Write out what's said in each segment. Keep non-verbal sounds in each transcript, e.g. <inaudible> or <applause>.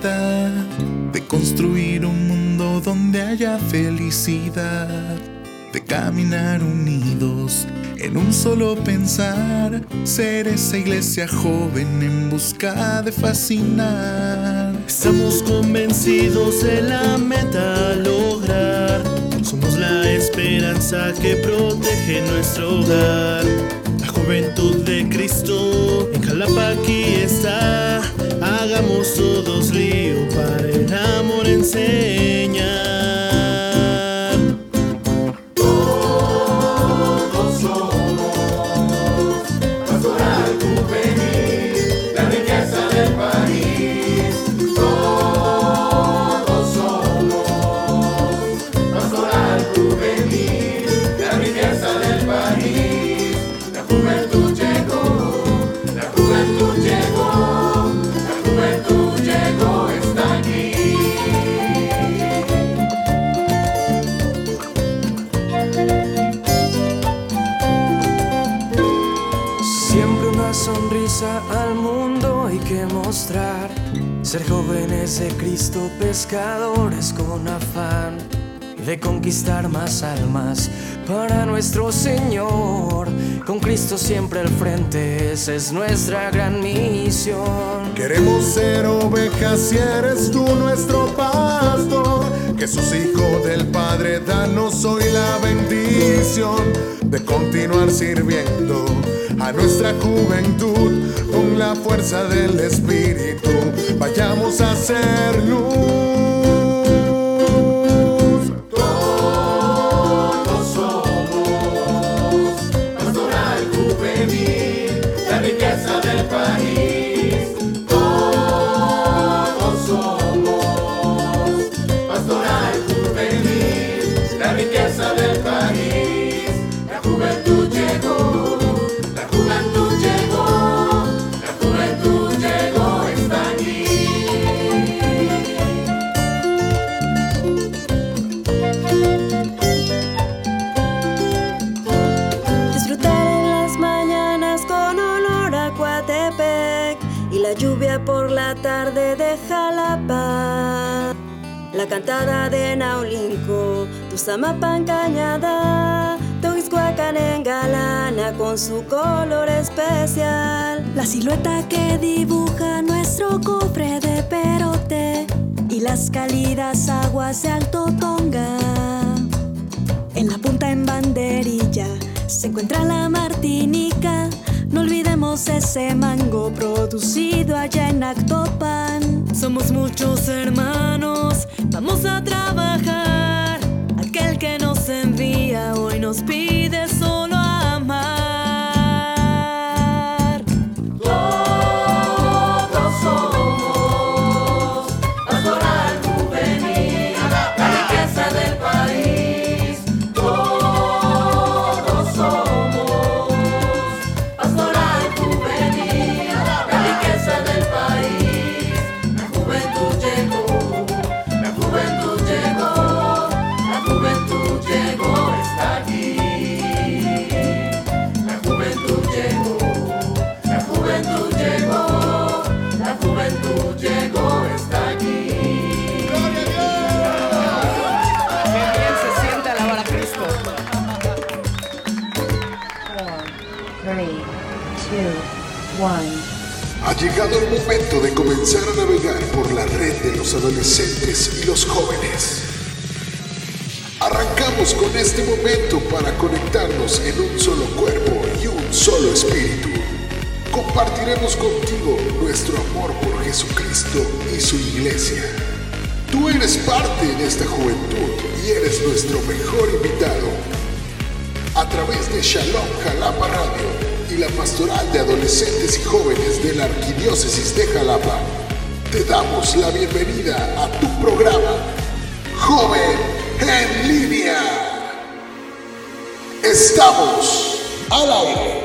de construir un mundo donde haya felicidad, de caminar unidos en un solo pensar, ser esa iglesia joven en busca de fascinar. Estamos convencidos de la meta lograr. Somos la esperanza que protege nuestro hogar. La juventud de Cristo en Jalapa aquí está. Hagamos todos lío para el amor enseñar. De Cristo, pescadores con afán de conquistar más almas para nuestro Señor. Con Cristo siempre al frente, esa es nuestra gran misión. Queremos ser ovejas y eres tú nuestro pastor. Jesús, Hijo del Padre, danos hoy la bendición de continuar sirviendo a nuestra juventud con la fuerza del Espíritu. Vayamos a ser luz. Cantada de Naulinco, Tuzamapan Cañada, Toixcuacan en Galana con su color especial. La silueta que dibuja nuestro cofre de perote y las cálidas aguas de Alto Tonga. En la punta en banderilla se encuentra la Martinica. No olvidemos ese mango producido allá en Actopan. Somos muchos hermanos, vamos a trabajar. Aquel que nos envía hoy nos pide llegado el momento de comenzar a navegar por la red de los adolescentes y los jóvenes. Arrancamos con este momento para conectarnos en un solo cuerpo y un solo espíritu. Compartiremos contigo nuestro amor por Jesucristo y su iglesia. Tú eres parte de esta juventud y eres nuestro mejor invitado. A través de Shalom Jalapa Radio la Pastoral de Adolescentes y Jóvenes de la Arquidiócesis de Jalapa, te damos la bienvenida a tu programa, Joven en Línea. Estamos al aire.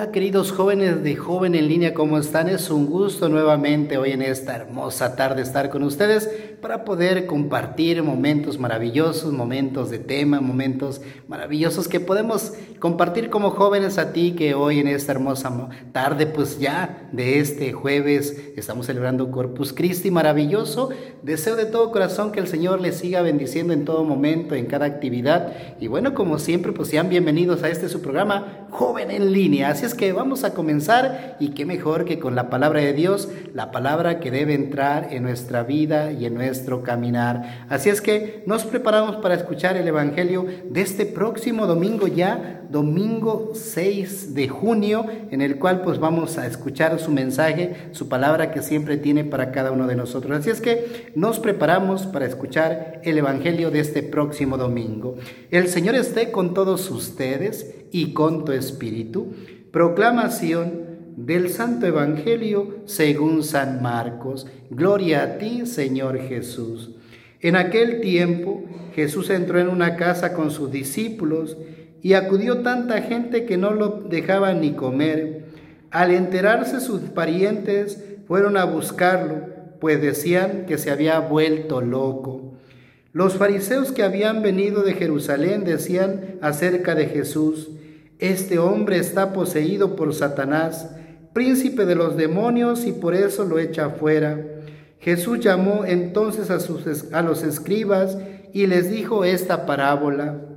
Hola queridos jóvenes de Joven en línea, ¿cómo están? Es un gusto nuevamente hoy en esta hermosa tarde estar con ustedes para poder compartir momentos maravillosos, momentos de tema, momentos maravillosos que podemos compartir como jóvenes a ti que hoy en esta hermosa tarde, pues ya de este jueves estamos celebrando Corpus Christi maravilloso. Deseo de todo corazón que el Señor les siga bendiciendo en todo momento, en cada actividad. Y bueno, como siempre, pues sean bienvenidos a este su programa Joven en línea. Así es que vamos a comenzar y qué mejor que con la palabra de Dios, la palabra que debe entrar en nuestra vida y en nuestro caminar. Así es que nos preparamos para escuchar el Evangelio de este próximo domingo ya, domingo 6 de junio, en el cual pues vamos a escuchar su mensaje, su palabra que siempre tiene para cada uno de nosotros. Así es que nos preparamos para escuchar el Evangelio de este próximo domingo. El Señor esté con todos ustedes y con tu espíritu. Proclamación del Santo Evangelio según San Marcos. Gloria a ti, Señor Jesús. En aquel tiempo Jesús entró en una casa con sus discípulos y acudió tanta gente que no lo dejaban ni comer. Al enterarse sus parientes fueron a buscarlo, pues decían que se había vuelto loco. Los fariseos que habían venido de Jerusalén decían acerca de Jesús, este hombre está poseído por Satanás, príncipe de los demonios, y por eso lo echa fuera. Jesús llamó entonces a, sus, a los escribas y les dijo esta parábola.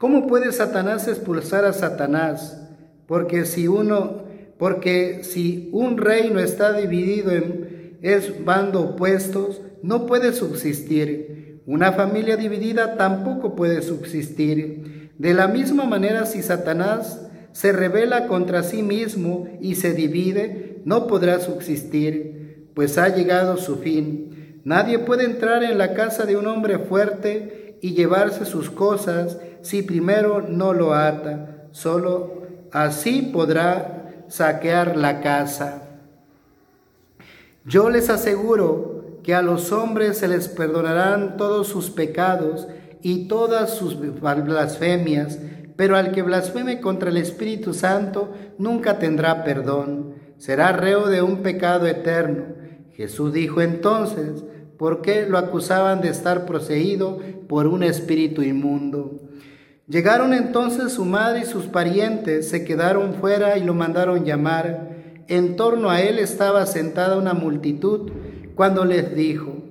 ¿Cómo puede Satanás expulsar a Satanás? Porque si uno, porque si un reino está dividido en es bando opuestos, no puede subsistir. Una familia dividida tampoco puede subsistir. De la misma manera, si Satanás se revela contra sí mismo y se divide, no podrá subsistir, pues ha llegado su fin. Nadie puede entrar en la casa de un hombre fuerte y llevarse sus cosas si primero no lo ata. Solo así podrá saquear la casa. Yo les aseguro que a los hombres se les perdonarán todos sus pecados y todas sus blasfemias, pero al que blasfeme contra el Espíritu Santo nunca tendrá perdón, será reo de un pecado eterno. Jesús dijo entonces, ¿por qué lo acusaban de estar poseído por un espíritu inmundo? Llegaron entonces su madre y sus parientes, se quedaron fuera y lo mandaron llamar. En torno a él estaba sentada una multitud cuando les dijo,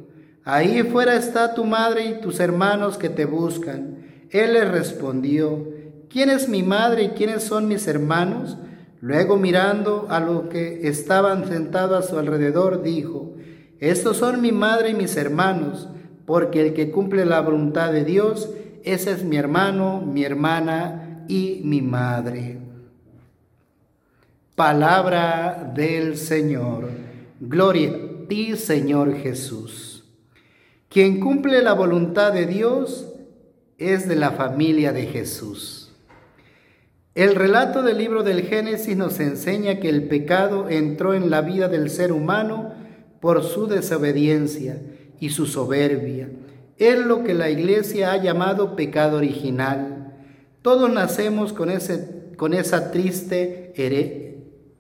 Ahí fuera está tu madre y tus hermanos que te buscan. Él les respondió, ¿quién es mi madre y quiénes son mis hermanos? Luego mirando a los que estaban sentados a su alrededor, dijo, estos son mi madre y mis hermanos, porque el que cumple la voluntad de Dios, ese es mi hermano, mi hermana y mi madre. Palabra del Señor. Gloria a ti, Señor Jesús. Quien cumple la voluntad de Dios es de la familia de Jesús. El relato del libro del Génesis nos enseña que el pecado entró en la vida del ser humano por su desobediencia y su soberbia. Es lo que la iglesia ha llamado pecado original. Todos nacemos con, ese, con esa triste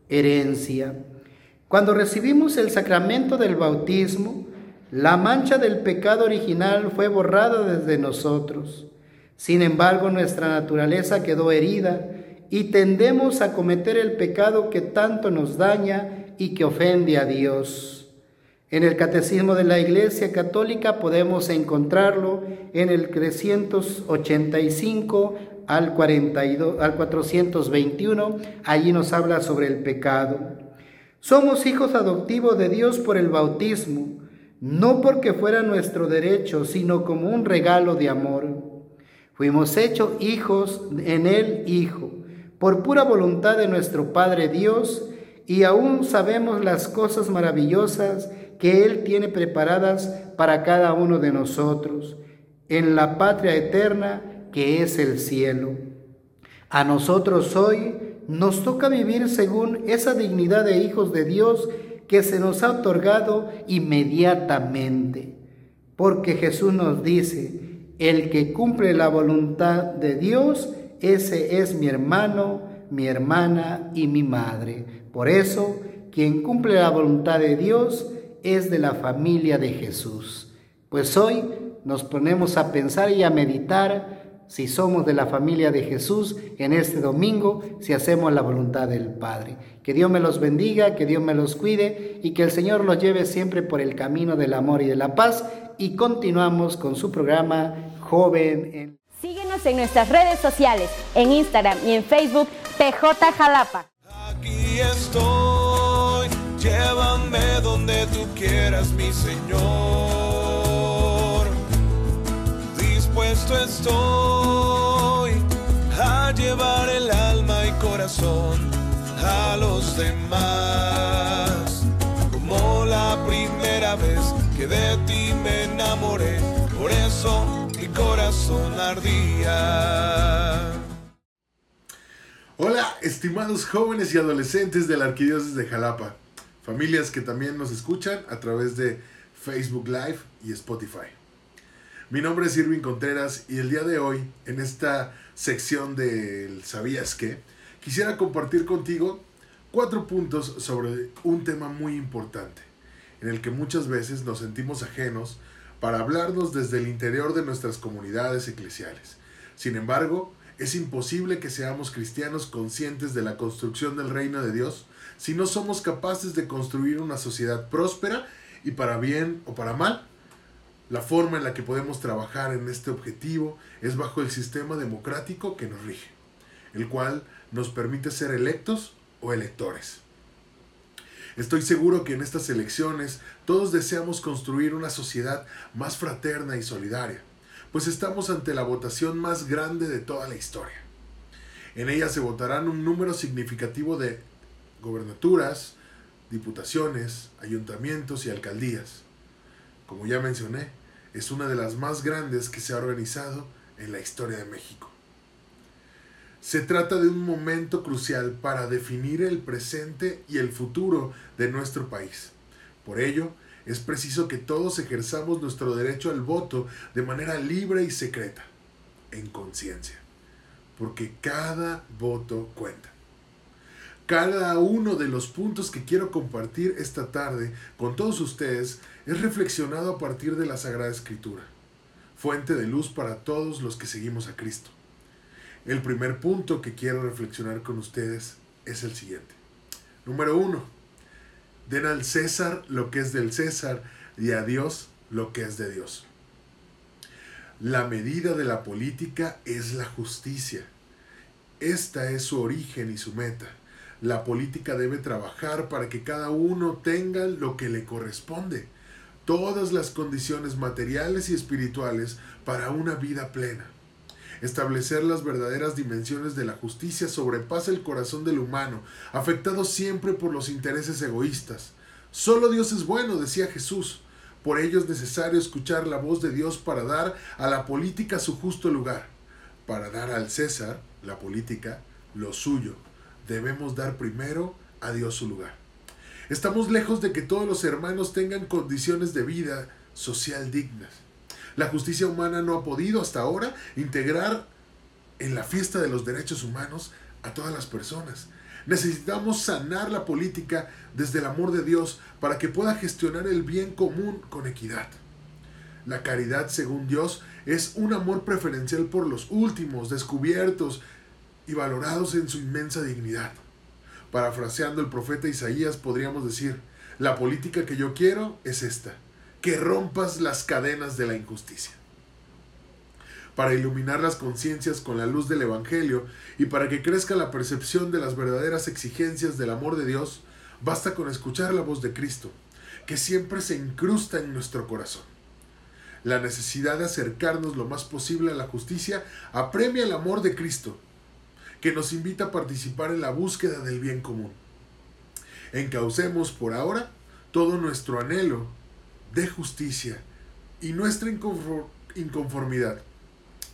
herencia. Cuando recibimos el sacramento del bautismo, la mancha del pecado original fue borrada desde nosotros. Sin embargo, nuestra naturaleza quedó herida y tendemos a cometer el pecado que tanto nos daña y que ofende a Dios. En el Catecismo de la Iglesia Católica podemos encontrarlo en el 385 al, 42, al 421. Allí nos habla sobre el pecado. Somos hijos adoptivos de Dios por el bautismo no porque fuera nuestro derecho, sino como un regalo de amor. Fuimos hechos hijos en Él, Hijo, por pura voluntad de nuestro Padre Dios, y aún sabemos las cosas maravillosas que Él tiene preparadas para cada uno de nosotros, en la patria eterna que es el cielo. A nosotros hoy nos toca vivir según esa dignidad de hijos de Dios que se nos ha otorgado inmediatamente. Porque Jesús nos dice, el que cumple la voluntad de Dios, ese es mi hermano, mi hermana y mi madre. Por eso, quien cumple la voluntad de Dios es de la familia de Jesús. Pues hoy nos ponemos a pensar y a meditar si somos de la familia de Jesús en este domingo, si hacemos la voluntad del Padre. Que Dios me los bendiga, que Dios me los cuide y que el Señor los lleve siempre por el camino del amor y de la paz. Y continuamos con su programa Joven en... Síguenos en nuestras redes sociales, en Instagram y en Facebook, PJ Jalapa. Aquí estoy, llévame donde tú quieras, mi Señor. Dispuesto estoy a llevar el alma y corazón a los demás. Como la primera vez que de ti me enamoré, por eso mi corazón ardía. Hola, estimados jóvenes y adolescentes de la Arquidiócesis de Jalapa, familias que también nos escuchan a través de Facebook Live y Spotify. Mi nombre es Irving Contreras y el día de hoy, en esta sección del ¿Sabías qué? Quisiera compartir contigo cuatro puntos sobre un tema muy importante, en el que muchas veces nos sentimos ajenos para hablarnos desde el interior de nuestras comunidades eclesiales. Sin embargo, es imposible que seamos cristianos conscientes de la construcción del reino de Dios si no somos capaces de construir una sociedad próspera y para bien o para mal. La forma en la que podemos trabajar en este objetivo es bajo el sistema democrático que nos rige, el cual nos permite ser electos o electores. Estoy seguro que en estas elecciones todos deseamos construir una sociedad más fraterna y solidaria, pues estamos ante la votación más grande de toda la historia. En ella se votarán un número significativo de gobernaturas, diputaciones, ayuntamientos y alcaldías. Como ya mencioné, es una de las más grandes que se ha organizado en la historia de México. Se trata de un momento crucial para definir el presente y el futuro de nuestro país. Por ello, es preciso que todos ejerzamos nuestro derecho al voto de manera libre y secreta, en conciencia, porque cada voto cuenta. Cada uno de los puntos que quiero compartir esta tarde con todos ustedes es reflexionado a partir de la Sagrada Escritura, fuente de luz para todos los que seguimos a Cristo. El primer punto que quiero reflexionar con ustedes es el siguiente. Número uno, den al César lo que es del César y a Dios lo que es de Dios. La medida de la política es la justicia. Esta es su origen y su meta. La política debe trabajar para que cada uno tenga lo que le corresponde, todas las condiciones materiales y espirituales para una vida plena. Establecer las verdaderas dimensiones de la justicia sobrepasa el corazón del humano, afectado siempre por los intereses egoístas. Solo Dios es bueno, decía Jesús. Por ello es necesario escuchar la voz de Dios para dar a la política su justo lugar. Para dar al César, la política, lo suyo. Debemos dar primero a Dios su lugar. Estamos lejos de que todos los hermanos tengan condiciones de vida social dignas. La justicia humana no ha podido hasta ahora integrar en la fiesta de los derechos humanos a todas las personas. Necesitamos sanar la política desde el amor de Dios para que pueda gestionar el bien común con equidad. La caridad, según Dios, es un amor preferencial por los últimos, descubiertos y valorados en su inmensa dignidad. Parafraseando el profeta Isaías, podríamos decir, la política que yo quiero es esta que rompas las cadenas de la injusticia. Para iluminar las conciencias con la luz del Evangelio y para que crezca la percepción de las verdaderas exigencias del amor de Dios, basta con escuchar la voz de Cristo, que siempre se incrusta en nuestro corazón. La necesidad de acercarnos lo más posible a la justicia apremia el amor de Cristo, que nos invita a participar en la búsqueda del bien común. Encaucemos por ahora todo nuestro anhelo de justicia y nuestra inconformidad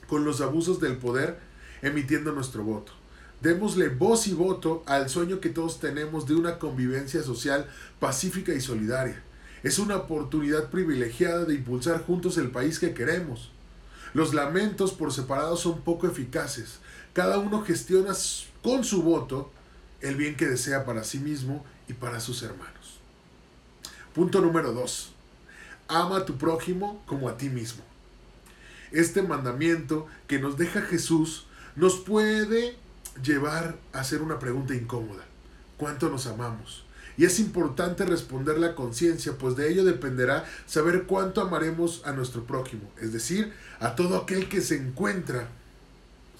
con los abusos del poder emitiendo nuestro voto, Démosle voz y voto al sueño que todos tenemos de una convivencia social pacífica y solidaria. Es una oportunidad privilegiada de impulsar juntos el país que queremos. Los lamentos por separado son poco eficaces. Cada uno gestiona con su voto el bien que desea para sí mismo y para sus hermanos. Punto número 2. Ama a tu prójimo como a ti mismo. Este mandamiento que nos deja Jesús nos puede llevar a hacer una pregunta incómoda. ¿Cuánto nos amamos? Y es importante responder la conciencia, pues de ello dependerá saber cuánto amaremos a nuestro prójimo, es decir, a todo aquel que se encuentra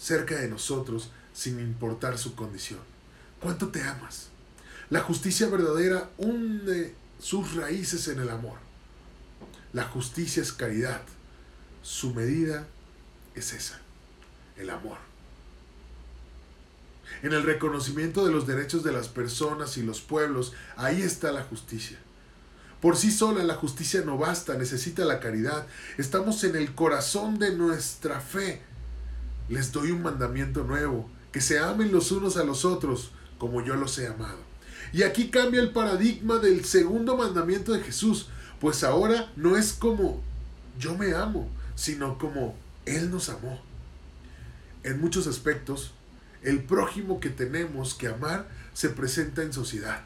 cerca de nosotros sin importar su condición. ¿Cuánto te amas? La justicia verdadera hunde sus raíces en el amor. La justicia es caridad. Su medida es esa, el amor. En el reconocimiento de los derechos de las personas y los pueblos, ahí está la justicia. Por sí sola la justicia no basta, necesita la caridad. Estamos en el corazón de nuestra fe. Les doy un mandamiento nuevo, que se amen los unos a los otros como yo los he amado. Y aquí cambia el paradigma del segundo mandamiento de Jesús, pues ahora no es como yo me amo, sino como Él nos amó. En muchos aspectos, el prójimo que tenemos que amar se presenta en sociedad.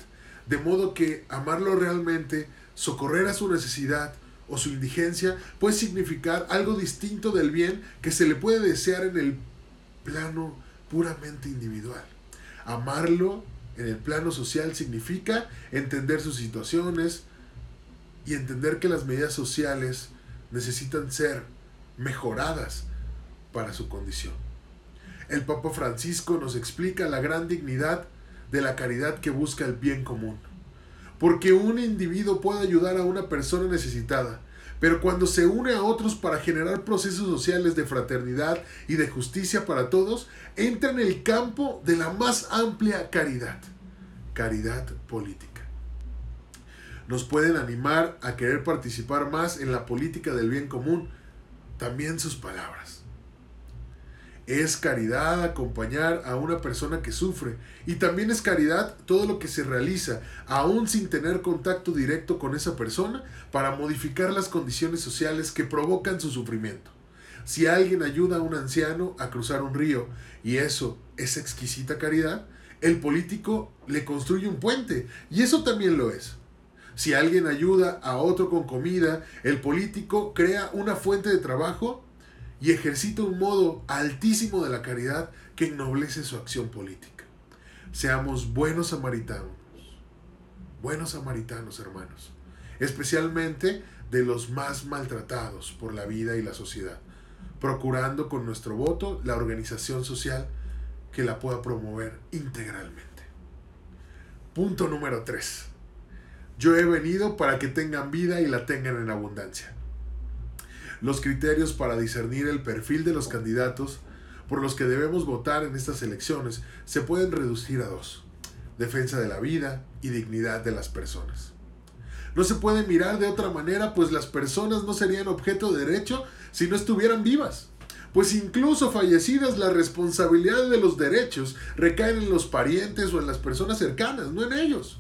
De modo que amarlo realmente, socorrer a su necesidad o su indigencia puede significar algo distinto del bien que se le puede desear en el plano puramente individual. Amarlo en el plano social significa entender sus situaciones y entender que las medidas sociales necesitan ser mejoradas para su condición. El Papa Francisco nos explica la gran dignidad de la caridad que busca el bien común. Porque un individuo puede ayudar a una persona necesitada, pero cuando se une a otros para generar procesos sociales de fraternidad y de justicia para todos, entra en el campo de la más amplia caridad, caridad política. Nos pueden animar a querer participar más en la política del bien común, también sus palabras. Es caridad acompañar a una persona que sufre. Y también es caridad todo lo que se realiza, aún sin tener contacto directo con esa persona, para modificar las condiciones sociales que provocan su sufrimiento. Si alguien ayuda a un anciano a cruzar un río, y eso es exquisita caridad, el político le construye un puente, y eso también lo es. Si alguien ayuda a otro con comida, el político crea una fuente de trabajo y ejercita un modo altísimo de la caridad que ennoblece su acción política. Seamos buenos samaritanos, buenos samaritanos hermanos, especialmente de los más maltratados por la vida y la sociedad, procurando con nuestro voto la organización social que la pueda promover integralmente. Punto número 3. Yo he venido para que tengan vida y la tengan en abundancia. Los criterios para discernir el perfil de los candidatos por los que debemos votar en estas elecciones se pueden reducir a dos. Defensa de la vida y dignidad de las personas. No se puede mirar de otra manera, pues las personas no serían objeto de derecho si no estuvieran vivas. Pues incluso fallecidas, la responsabilidad de los derechos recaen en los parientes o en las personas cercanas, no en ellos.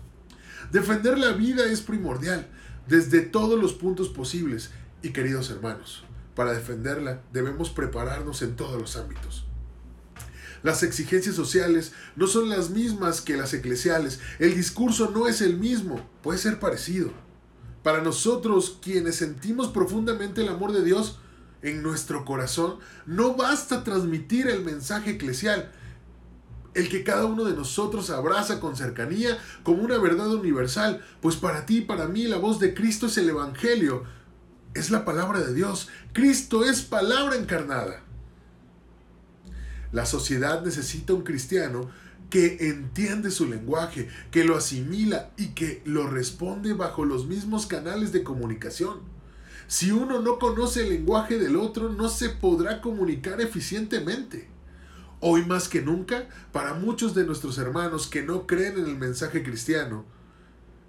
Defender la vida es primordial, desde todos los puntos posibles, y queridos hermanos, para defenderla debemos prepararnos en todos los ámbitos. Las exigencias sociales no son las mismas que las eclesiales. El discurso no es el mismo, puede ser parecido. Para nosotros, quienes sentimos profundamente el amor de Dios en nuestro corazón, no basta transmitir el mensaje eclesial, el que cada uno de nosotros abraza con cercanía como una verdad universal, pues para ti y para mí la voz de Cristo es el Evangelio, es la palabra de Dios. Cristo es palabra encarnada. La sociedad necesita un cristiano que entiende su lenguaje, que lo asimila y que lo responde bajo los mismos canales de comunicación. Si uno no conoce el lenguaje del otro, no se podrá comunicar eficientemente. Hoy más que nunca, para muchos de nuestros hermanos que no creen en el mensaje cristiano,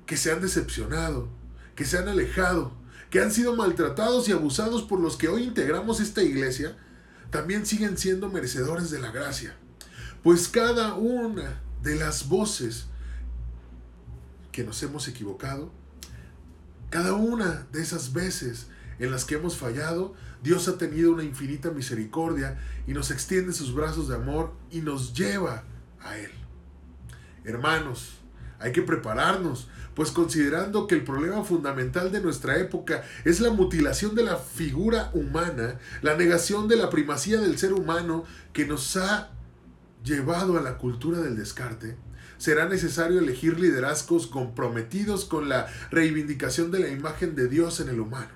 que se han decepcionado, que se han alejado, que han sido maltratados y abusados por los que hoy integramos esta iglesia, también siguen siendo merecedores de la gracia. pues cada una de las voces que nos hemos equivocado, cada una de esas veces en las que hemos fallado, Dios ha tenido una infinita misericordia y nos extiende sus brazos de amor y nos lleva a Él. Hermanos, hay que prepararnos, pues considerando que el problema fundamental de nuestra época es la mutilación de la figura humana, la negación de la primacía del ser humano que nos ha llevado a la cultura del descarte, será necesario elegir liderazgos comprometidos con la reivindicación de la imagen de Dios en el humano.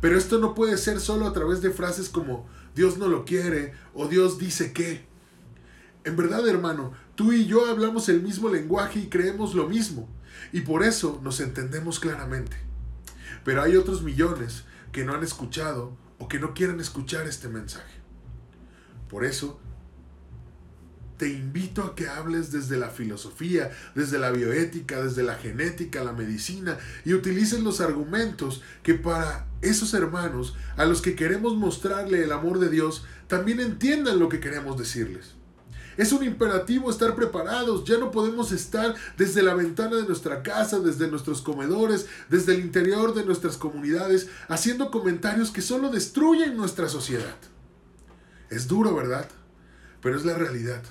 Pero esto no puede ser solo a través de frases como Dios no lo quiere o Dios dice que. En verdad, hermano, tú y yo hablamos el mismo lenguaje y creemos lo mismo, y por eso nos entendemos claramente. Pero hay otros millones que no han escuchado o que no quieren escuchar este mensaje. Por eso, te invito a que hables desde la filosofía, desde la bioética, desde la genética, la medicina, y utilices los argumentos que para esos hermanos a los que queremos mostrarle el amor de Dios, también entiendan lo que queremos decirles. Es un imperativo estar preparados, ya no podemos estar desde la ventana de nuestra casa, desde nuestros comedores, desde el interior de nuestras comunidades, haciendo comentarios que solo destruyen nuestra sociedad. Es duro, ¿verdad? Pero es la realidad.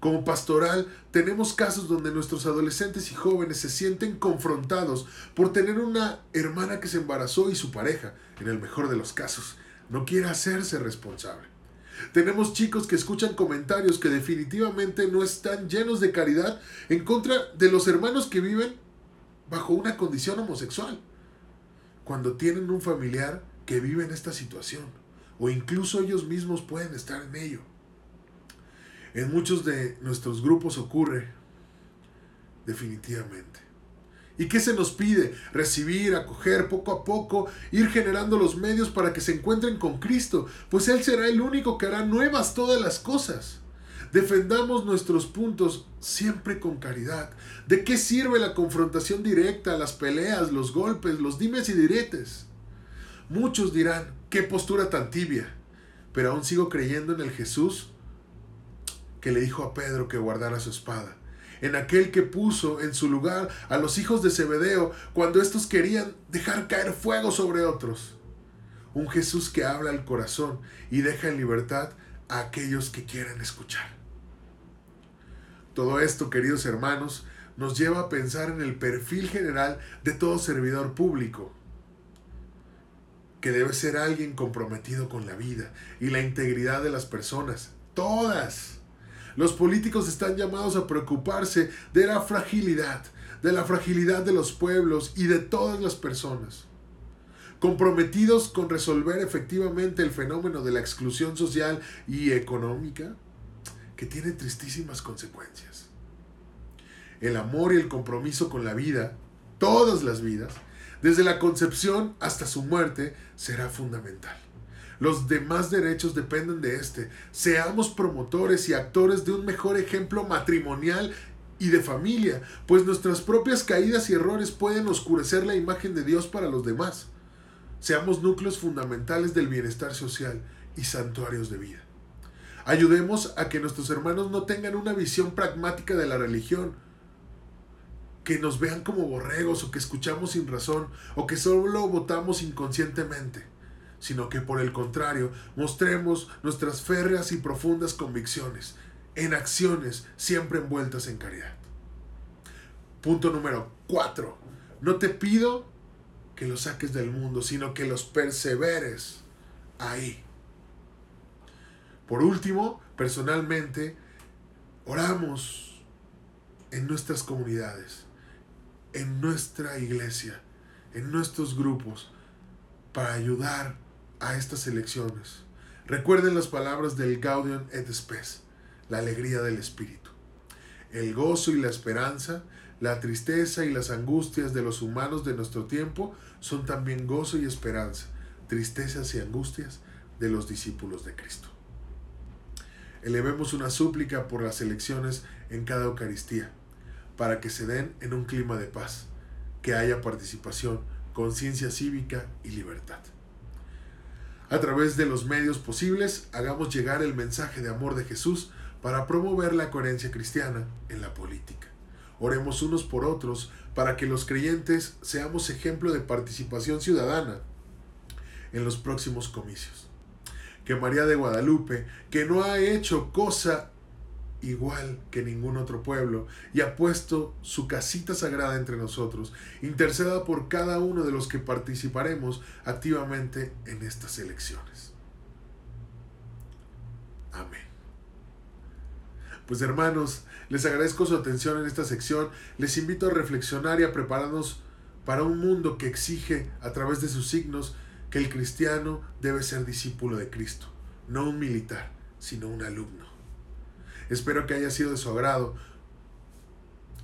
Como pastoral tenemos casos donde nuestros adolescentes y jóvenes se sienten confrontados por tener una hermana que se embarazó y su pareja, en el mejor de los casos, no quiere hacerse responsable. Tenemos chicos que escuchan comentarios que definitivamente no están llenos de caridad en contra de los hermanos que viven bajo una condición homosexual. Cuando tienen un familiar que vive en esta situación, o incluso ellos mismos pueden estar en ello. En muchos de nuestros grupos ocurre, definitivamente. ¿Y qué se nos pide? Recibir, acoger poco a poco, ir generando los medios para que se encuentren con Cristo, pues Él será el único que hará nuevas todas las cosas. Defendamos nuestros puntos siempre con caridad. ¿De qué sirve la confrontación directa, las peleas, los golpes, los dimes y diretes? Muchos dirán, qué postura tan tibia, pero aún sigo creyendo en el Jesús que le dijo a Pedro que guardara su espada en aquel que puso en su lugar a los hijos de Zebedeo cuando éstos querían dejar caer fuego sobre otros. Un Jesús que habla al corazón y deja en libertad a aquellos que quieren escuchar. Todo esto, queridos hermanos, nos lleva a pensar en el perfil general de todo servidor público, que debe ser alguien comprometido con la vida y la integridad de las personas, todas los políticos están llamados a preocuparse de la fragilidad, de la fragilidad de los pueblos y de todas las personas. Comprometidos con resolver efectivamente el fenómeno de la exclusión social y económica, que tiene tristísimas consecuencias. El amor y el compromiso con la vida, todas las vidas, desde la concepción hasta su muerte, será fundamental. Los demás derechos dependen de este. Seamos promotores y actores de un mejor ejemplo matrimonial y de familia, pues nuestras propias caídas y errores pueden oscurecer la imagen de Dios para los demás. Seamos núcleos fundamentales del bienestar social y santuarios de vida. Ayudemos a que nuestros hermanos no tengan una visión pragmática de la religión, que nos vean como borregos o que escuchamos sin razón o que solo votamos inconscientemente sino que por el contrario mostremos nuestras férreas y profundas convicciones en acciones siempre envueltas en caridad. Punto número 4. No te pido que los saques del mundo, sino que los perseveres ahí. Por último, personalmente, oramos en nuestras comunidades, en nuestra iglesia, en nuestros grupos, para ayudar a estas elecciones. Recuerden las palabras del Gaudium et Spes, la alegría del Espíritu. El gozo y la esperanza, la tristeza y las angustias de los humanos de nuestro tiempo son también gozo y esperanza, tristezas y angustias de los discípulos de Cristo. Elevemos una súplica por las elecciones en cada Eucaristía, para que se den en un clima de paz, que haya participación, conciencia cívica y libertad. A través de los medios posibles, hagamos llegar el mensaje de amor de Jesús para promover la coherencia cristiana en la política. Oremos unos por otros para que los creyentes seamos ejemplo de participación ciudadana en los próximos comicios. Que María de Guadalupe, que no ha hecho cosa igual que ningún otro pueblo y ha puesto su casita sagrada entre nosotros, interceda por cada uno de los que participaremos activamente en estas elecciones. Amén. Pues hermanos, les agradezco su atención en esta sección, les invito a reflexionar y a prepararnos para un mundo que exige a través de sus signos que el cristiano debe ser discípulo de Cristo, no un militar, sino un alumno. Espero que haya sido de su agrado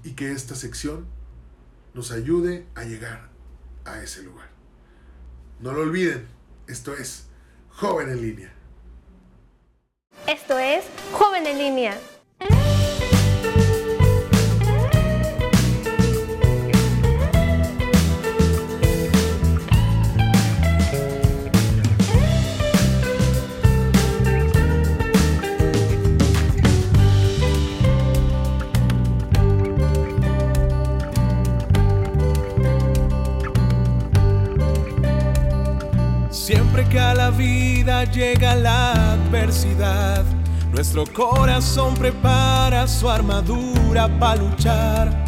y que esta sección nos ayude a llegar a ese lugar. No lo olviden, esto es Joven en línea. Esto es Joven en línea. Nuestro corazón prepara su armadura para luchar.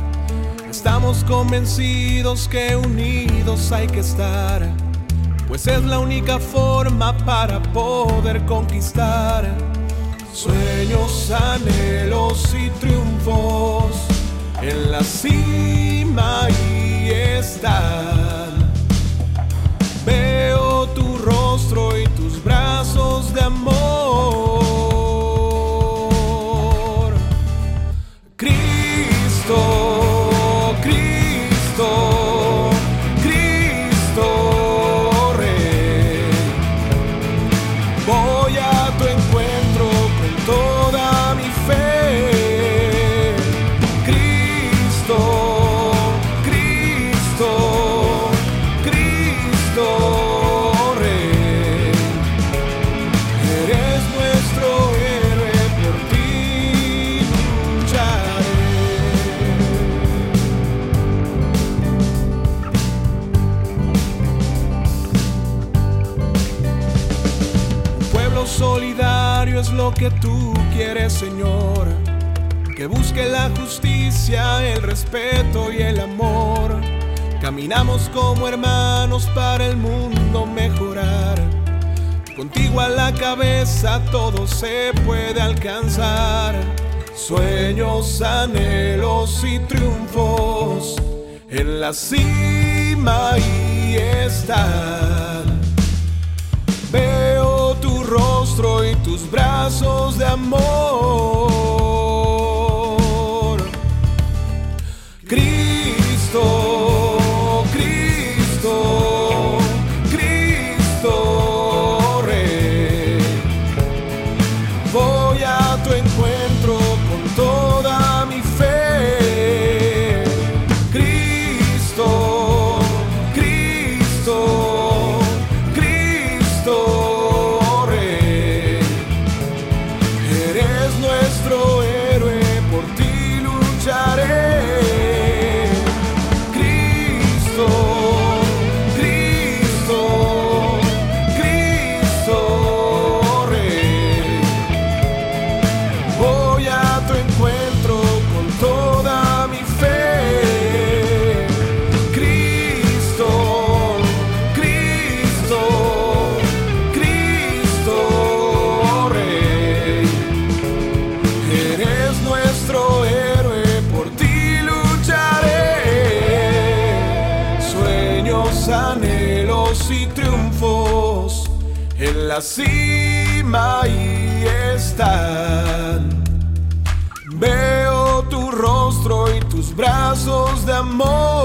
Estamos convencidos que unidos hay que estar, pues es la única forma para poder conquistar sueños, anhelos y triunfos. En la cima y están. Que la justicia, el respeto y el amor. Caminamos como hermanos para el mundo mejorar. Contigo a la cabeza todo se puede alcanzar. Sueños, anhelos y triunfos en la cima y están. Veo tu rostro y tus brazos de amor. La cima y están. Veo tu rostro y tus brazos de amor.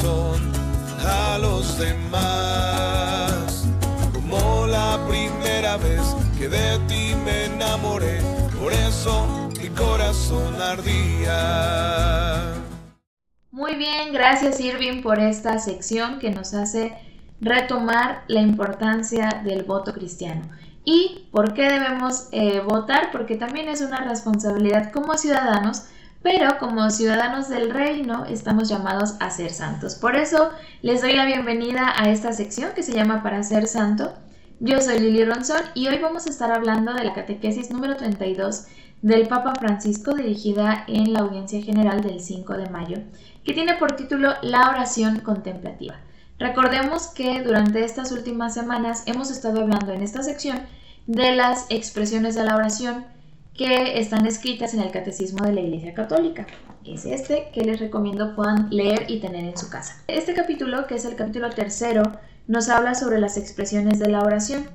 A los demás. Como la primera vez que de ti me enamoré, por eso mi corazón ardía. Muy bien, gracias Irving por esta sección que nos hace retomar la importancia del voto cristiano. ¿Y por qué debemos eh, votar? Porque también es una responsabilidad como ciudadanos, pero como ciudadanos del reino estamos llamados a ser santos. Por eso les doy la bienvenida a esta sección que se llama Para ser santo. Yo soy Lili Ronson y hoy vamos a estar hablando de la catequesis número 32 del Papa Francisco dirigida en la audiencia general del 5 de mayo que tiene por título La oración contemplativa. Recordemos que durante estas últimas semanas hemos estado hablando en esta sección de las expresiones de la oración que están escritas en el Catecismo de la Iglesia Católica. Es este que les recomiendo puedan leer y tener en su casa. Este capítulo, que es el capítulo tercero, nos habla sobre las expresiones de la oración.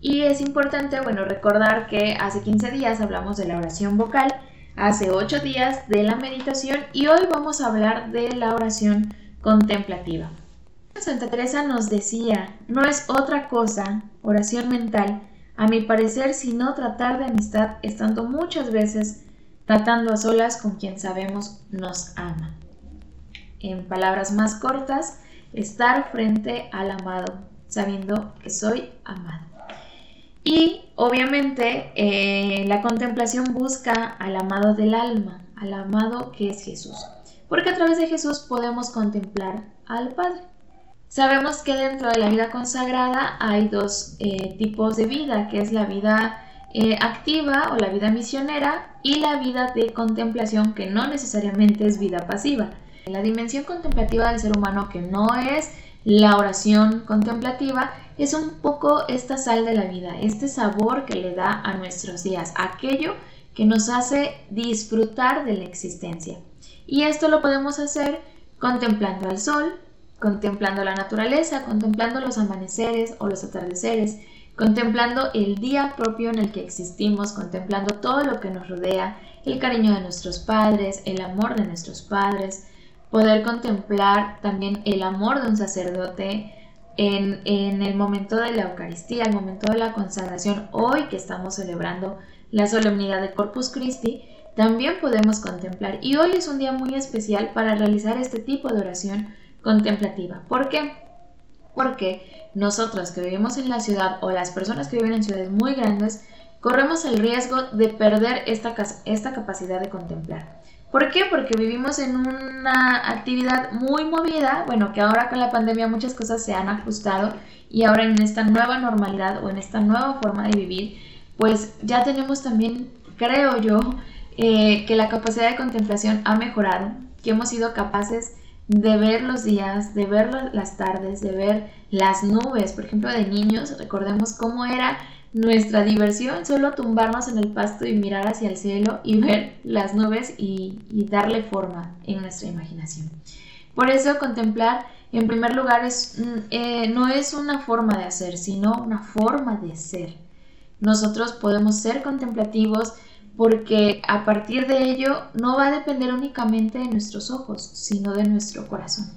Y es importante, bueno, recordar que hace 15 días hablamos de la oración vocal hace ocho días de la meditación y hoy vamos a hablar de la oración contemplativa. Santa Teresa nos decía, no es otra cosa, oración mental, a mi parecer, sino tratar de amistad estando muchas veces tratando a solas con quien sabemos nos ama. En palabras más cortas, estar frente al amado, sabiendo que soy amado. Y obviamente eh, la contemplación busca al amado del alma, al amado que es Jesús, porque a través de Jesús podemos contemplar al Padre. Sabemos que dentro de la vida consagrada hay dos eh, tipos de vida, que es la vida eh, activa o la vida misionera y la vida de contemplación, que no necesariamente es vida pasiva. La dimensión contemplativa del ser humano, que no es la oración contemplativa, es un poco esta sal de la vida, este sabor que le da a nuestros días, aquello que nos hace disfrutar de la existencia. Y esto lo podemos hacer contemplando al sol, contemplando la naturaleza, contemplando los amaneceres o los atardeceres, contemplando el día propio en el que existimos, contemplando todo lo que nos rodea, el cariño de nuestros padres, el amor de nuestros padres, poder contemplar también el amor de un sacerdote, en, el momento de la Eucaristía, el momento de la consagración, hoy que estamos celebrando la solemnidad de Corpus Christi, también podemos contemplar. Y hoy es un día muy especial para realizar este tipo de oración contemplativa. ¿Por qué? Porque nosotros que vivimos en la ciudad o las personas que viven en ciudades muy grandes, corremos el riesgo de perder esta, esta capacidad de contemplar. ¿Por qué? Porque vivimos en una actividad muy movida, bueno, que ahora con la pandemia muchas cosas se han ajustado y ahora en esta nueva normalidad o en esta nueva forma de vivir, pues ya tenemos también, creo yo, eh, que la capacidad de contemplación ha mejorado, que hemos sido capaces de ver los días, de ver las tardes, de ver las nubes, por ejemplo, de niños, recordemos cómo era nuestra diversión, solo tumbarnos en el pasto y mirar hacia el cielo y <laughs> ver las nubes y, darle forma en nuestra imaginación. Por eso contemplar, en primer lugar, es, mm, eh, no es una forma de hacer, sino una forma de ser. Nosotros podemos ser contemplativos porque a partir de ello no va a depender únicamente de nuestros ojos, sino de nuestro corazón.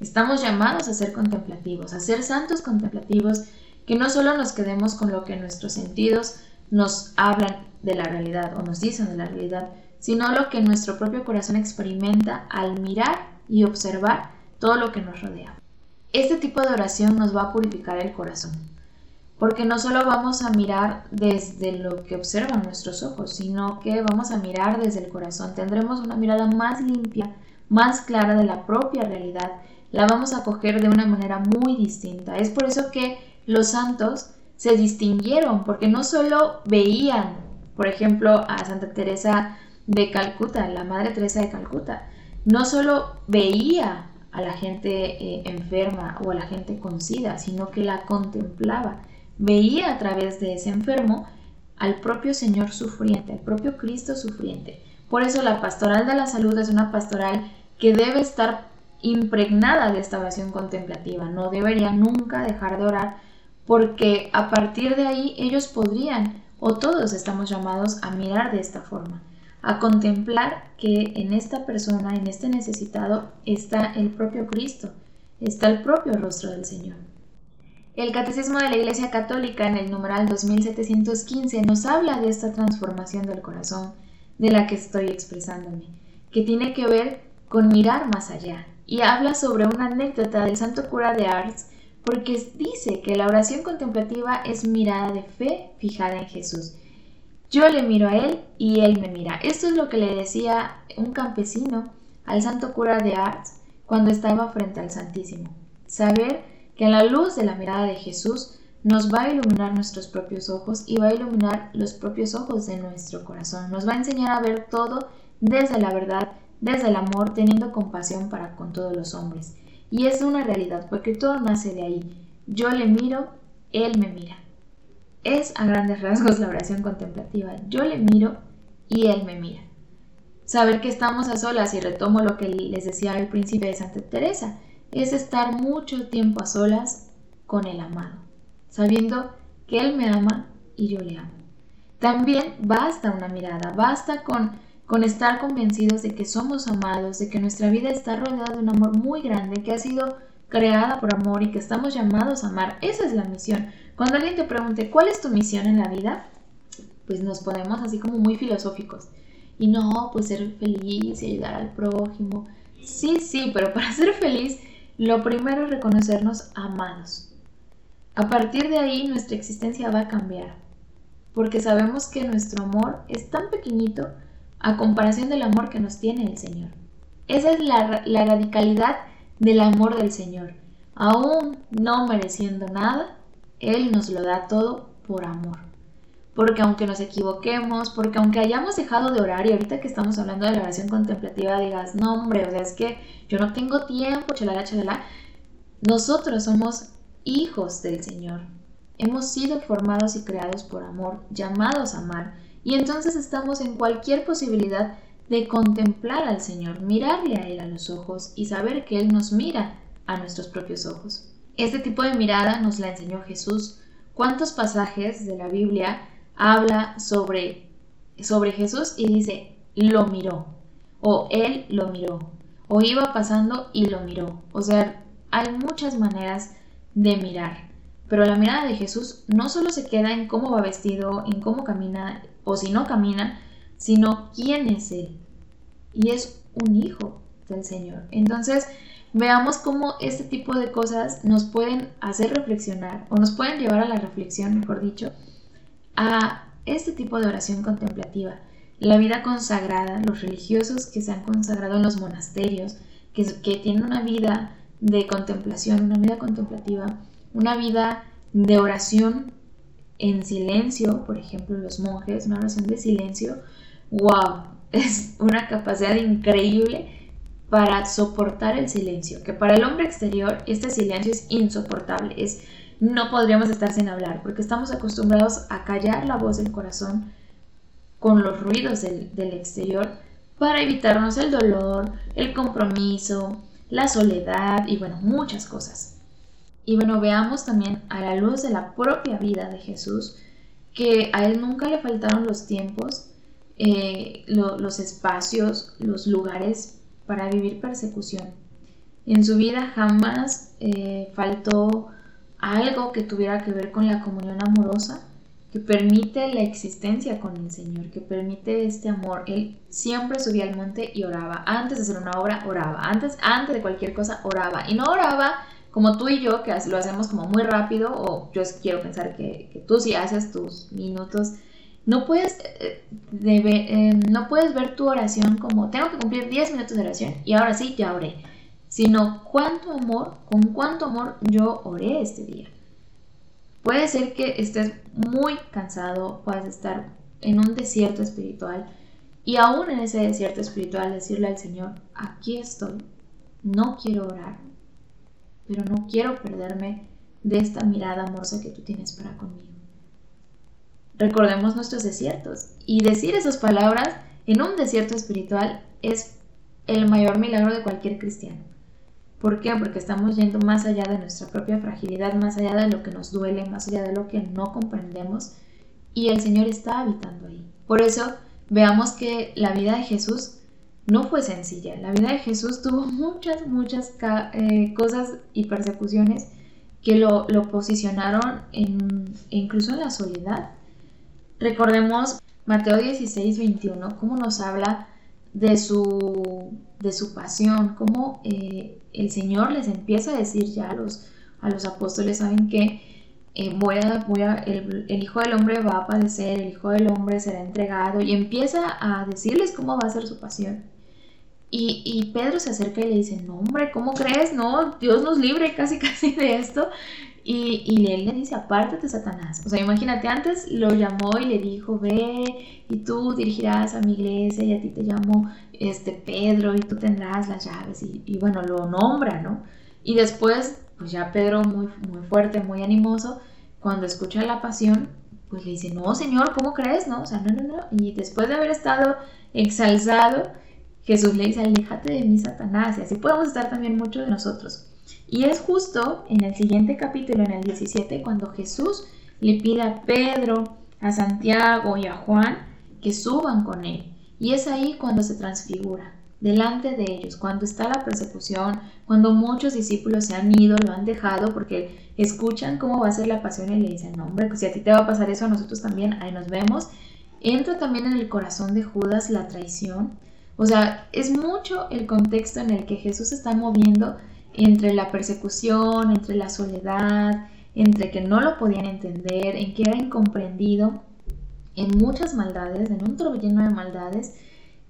Estamos llamados a ser contemplativos, a ser santos contemplativos que no solo nos quedemos con lo que nuestros sentidos nos hablan de la realidad o nos dicen de la realidad, sino lo que nuestro propio corazón experimenta al mirar y observar todo lo que nos rodea. Este tipo de oración nos va a purificar el corazón, porque no solo vamos a mirar desde lo que observan nuestros ojos, sino que vamos a mirar desde el corazón. Tendremos una mirada más limpia, más clara de la propia realidad. La vamos a coger de una manera muy distinta. Es por eso que los santos se distinguieron porque no solo veían, por ejemplo, a Santa Teresa de Calcuta, la Madre Teresa de Calcuta, no solo veía a la gente eh, enferma o a la gente con sida, sino que la contemplaba, veía a través de ese enfermo al propio Señor sufriente, al propio Cristo sufriente. Por eso la pastoral de la salud es una pastoral que debe estar impregnada de esta oración contemplativa. No debería nunca dejar de orar porque a partir de ahí ellos podrían, o todos estamos llamados a mirar de esta forma, a contemplar que en esta persona, en este necesitado, está el propio Cristo, está el propio rostro del Señor. El Catecismo de la Iglesia Católica en el numeral 2715 nos habla de esta transformación del corazón de la que estoy expresándome, que tiene que ver con mirar más allá, y habla sobre una anécdota del santo cura de Ars porque dice que la oración contemplativa es mirada de fe fijada en Jesús. Yo le miro a él y él me mira. Esto es lo que le decía un campesino al santo cura de Ars cuando estaba frente al Santísimo. Saber que la luz de la mirada de Jesús nos va a iluminar nuestros propios ojos y va a iluminar los propios ojos de nuestro corazón. Nos va a enseñar a ver todo desde la verdad, desde el amor, teniendo compasión para con todos los hombres. Y es una realidad, porque todo nace de ahí. Yo le miro, él me mira. Es a grandes rasgos la oración contemplativa. Yo le miro y él me mira. Saber que estamos a solas, y retomo lo que les decía al principio de Santa Teresa, es estar mucho tiempo a solas con el amado sabiendo que Él me ama y yo le amo. También basta una mirada, basta con, con estar convencidos de que somos amados, de que nuestra vida está rodeada de un amor muy grande, que ha sido creada por amor y que estamos llamados a amar. Esa es la misión. Cuando alguien te pregunte, ¿cuál es tu misión en la vida? Pues nos ponemos así como muy filosóficos. Y no, pues ser feliz y ayudar al prójimo. Sí, sí, pero para ser feliz, lo primero es reconocernos amados. A partir de ahí nuestra existencia va a cambiar, porque sabemos que nuestro amor es tan pequeñito a comparación del amor que nos tiene el Señor. Esa es la, radicalidad del amor del Señor. Aún no mereciendo nada, Él nos lo da todo por amor. Porque aunque nos equivoquemos, porque aunque hayamos dejado de orar, y ahorita que estamos hablando de la oración contemplativa, digas, no hombre, o sea, es que yo no tengo tiempo, chalala, chalala, nosotros somos hijos del Señor. Hemos sido formados y creados por amor, llamados a amar, y entonces estamos en cualquier posibilidad de contemplar al Señor, mirarle a Él a los ojos y saber que Él nos mira a nuestros propios ojos. Este tipo de mirada nos la enseñó Jesús. ¿Cuántos pasajes de la Biblia habla sobre, sobre Jesús y dice, lo miró, o Él lo miró, o iba pasando y lo miró? O sea, hay muchas maneras de mirar. Pero la mirada de Jesús no solo se queda en cómo va vestido, en cómo camina o si no camina, sino quién es Él. Y es un hijo del Señor. Entonces, veamos cómo este tipo de cosas nos pueden hacer reflexionar o nos pueden llevar a la reflexión, mejor dicho, a este tipo de oración contemplativa. La vida consagrada, los religiosos que se han consagrado en los monasterios, que, que tienen una vida de contemplación, una vida contemplativa, una vida de oración en silencio, por ejemplo, los monjes, una oración de silencio, wow, <laughs> es una capacidad increíble para soportar el silencio, que para el hombre exterior este silencio es insoportable, es no podríamos estar sin hablar, porque estamos acostumbrados a callar la voz del corazón con los ruidos del, del exterior para evitarnos el dolor, el compromiso, la soledad y bueno, muchas cosas. Y bueno, veamos también a la luz de la propia vida de Jesús que a él nunca le faltaron los tiempos, eh, los espacios, los lugares para vivir persecución. En su vida jamás eh, faltó algo que tuviera que ver con la comunión amorosa que permite la existencia con el Señor, que permite este amor. Él siempre subía al monte y oraba. Antes de hacer una obra, oraba. Antes, antes de cualquier cosa, oraba. Y no oraba como tú y yo, que lo hacemos como muy rápido, o yo quiero pensar que, tú si haces tus minutos, no puedes, eh, eh, no puedes ver tu oración como tengo que cumplir 10 minutos de oración y ahora sí, ya oré, sino cuánto amor, con cuánto amor yo oré este día. Puede ser que estés muy cansado, puedes estar en un desierto espiritual y aún en ese desierto espiritual decirle al Señor, aquí estoy, no quiero orar, pero no quiero perderme de esta mirada amorosa que tú tienes para conmigo. Recordemos nuestros desiertos y decir esas palabras en un desierto espiritual es el mayor milagro de cualquier cristiano. ¿Por qué? Porque estamos yendo más allá de nuestra propia fragilidad, más allá de lo que nos duele, más allá de lo que no comprendemos y el Señor está habitando ahí. Por eso veamos que la vida de Jesús no fue sencilla. La vida de Jesús tuvo muchas, muchas eh, cosas y persecuciones que lo, posicionaron en, incluso en la soledad. Recordemos Mateo 16, 21, cómo nos habla de su, de su pasión, cómo eh, el Señor les empieza a decir ya a los, a los apóstoles, saben que eh, voy a, voy a, el, Hijo del Hombre va a padecer, el Hijo del Hombre será entregado y empieza a decirles cómo va a ser su pasión. Y, y, Pedro se acerca y le dice, no hombre, ¿cómo crees? No, Dios nos libre casi <laughs> casi de esto. Y, y él le dice, apártate Satanás. O sea, imagínate, antes lo llamó y le dijo, ve y tú dirigirás a mi iglesia y a ti te llamo este Pedro y tú tendrás las llaves. Y, bueno, lo nombra, ¿no? Y después pues ya Pedro muy, muy fuerte, muy animoso, cuando escucha la pasión, pues le dice, no, Señor, ¿cómo crees? No, o sea, no, no, no. Y después de haber estado exalzado, Jesús le dice, aléjate de mí, Satanás. Y así podemos estar también muchos de nosotros. Y es justo en el siguiente capítulo, en el 17, cuando Jesús le pide a Pedro, a Santiago y a Juan que suban con él. Y es ahí cuando se transfigura delante de ellos, cuando está la persecución, cuando muchos discípulos se han ido, lo han dejado porque escuchan cómo va a ser la pasión y le dicen, no, hombre, pues si a ti te va a pasar eso, a nosotros también, ahí nos vemos. Entra también en el corazón de Judas la traición. O sea, es mucho el contexto en el que Jesús está moviendo entre la persecución, entre la soledad, entre que no lo podían entender, en que era incomprendido, en muchas maldades, en un torbellino de maldades,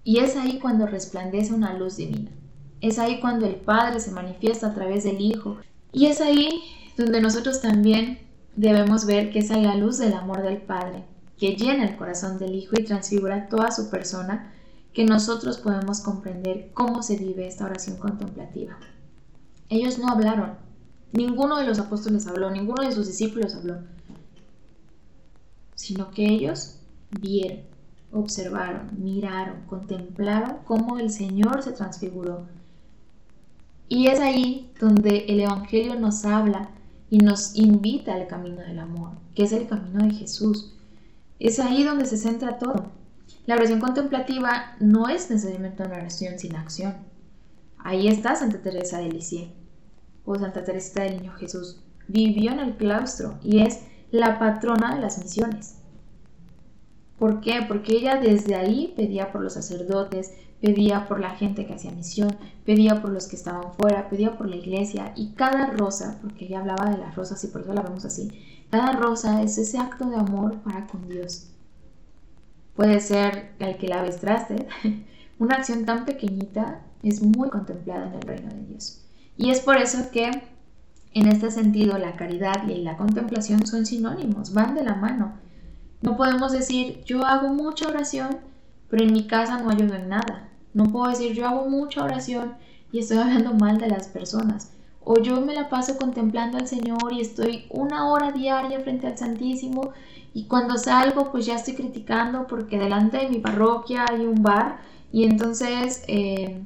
y es ahí cuando resplandece una luz divina. Es ahí cuando el Padre se manifiesta a través del Hijo. Y es ahí donde nosotros también debemos ver que es la luz del amor del Padre, que llena el corazón del Hijo y transfigura toda su persona, que nosotros podemos comprender cómo se vive esta oración contemplativa. Ellos no hablaron, ninguno de los apóstoles habló, ninguno de sus discípulos habló, sino que ellos vieron observaron, miraron, contemplaron cómo el Señor se transfiguró. Y es ahí donde el Evangelio nos habla y nos invita al camino del amor, que es el camino de Jesús. Es ahí donde se centra todo. La oración contemplativa no es necesariamente una oración sin acción. Ahí está Santa Teresa de Lisieux o Santa Teresa del Niño Jesús. Vivió en el claustro y es la patrona de las misiones. ¿Por qué? Porque ella desde ahí pedía por los sacerdotes, pedía por la gente que hacía misión, pedía por los que estaban fuera, pedía por la iglesia y cada rosa, porque ella hablaba de las rosas y por eso la vemos así, cada rosa es ese acto de amor para con Dios. Puede ser el que la traste, <laughs> una acción tan pequeñita es muy contemplada en el reino de Dios. Y es por eso que en este sentido la caridad y la contemplación son sinónimos, van de la mano. No podemos decir, yo hago mucha oración, pero en mi casa no ayudo en nada. No puedo decir, yo hago mucha oración y estoy hablando mal de las personas. O yo me la paso contemplando al Señor y estoy una hora diaria frente al Santísimo y cuando salgo pues ya estoy criticando porque delante de mi parroquia hay un bar y entonces eh,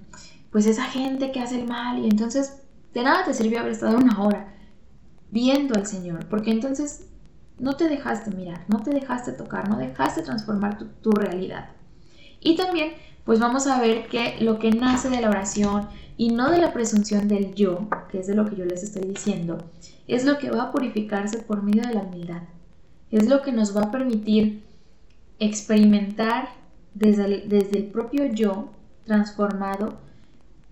pues esa gente que hace el mal y entonces de nada te sirvió haber estado una hora viendo al Señor porque entonces no te dejaste mirar, no te dejaste tocar, no dejaste transformar tu, realidad. Y también, pues vamos a ver que lo que nace de la oración y no de la presunción del yo, que es de lo que yo les estoy diciendo, es lo que va a purificarse por medio de la humildad. Es lo que nos va a permitir experimentar desde el, desde el propio yo transformado.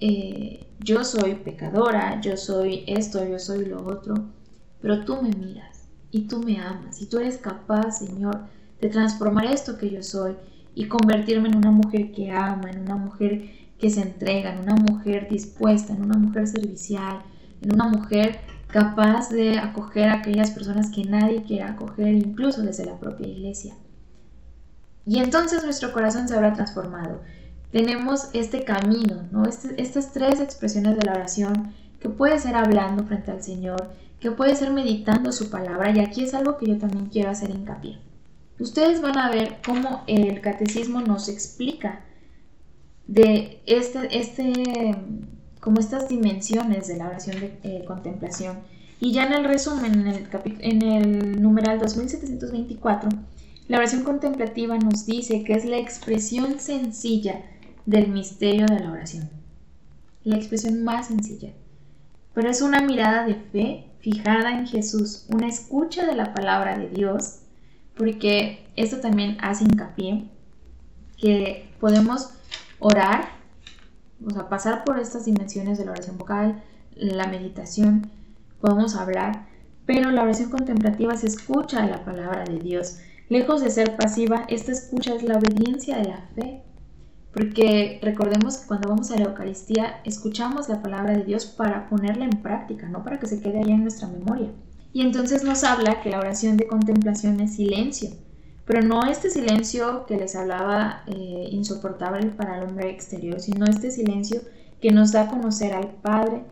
Eh, yo soy pecadora, yo soy esto, yo soy lo otro, pero tú me miras y tú me amas y tú eres capaz, Señor, de transformar esto que yo soy y convertirme en una mujer que ama, en una mujer que se entrega, en una mujer dispuesta, en una mujer servicial, en una mujer capaz de acoger a aquellas personas que nadie quiere acoger, incluso desde la propia iglesia. Y entonces nuestro corazón se habrá transformado. Tenemos este camino, ¿no? Este, estas tres expresiones de la oración que puede ser hablando frente al Señor, que puede ser meditando su palabra y aquí es algo que yo también quiero hacer hincapié. Ustedes van a ver cómo el catecismo nos explica de este, este, como estas dimensiones de la oración de eh, contemplación. Y ya en el resumen, en el, en el numeral 2724, la oración contemplativa nos dice que es la expresión sencilla del misterio de la oración. La expresión más sencilla. Pero es una mirada de fe fijada en Jesús, una escucha de la palabra de Dios, porque esto también hace hincapié que podemos orar, o sea, pasar por estas dimensiones de la oración vocal, la meditación, podemos hablar, pero la oración contemplativa se escucha a la palabra de Dios. Lejos de ser pasiva, esta escucha es la obediencia de la fe. Porque recordemos que cuando vamos a la Eucaristía escuchamos la palabra de Dios para ponerla en práctica, no para que se quede allá en nuestra memoria. Y entonces nos habla que la oración de contemplación es silencio, pero no este silencio que les hablaba eh, insoportable para el hombre exterior, sino este silencio que nos da a conocer al Padre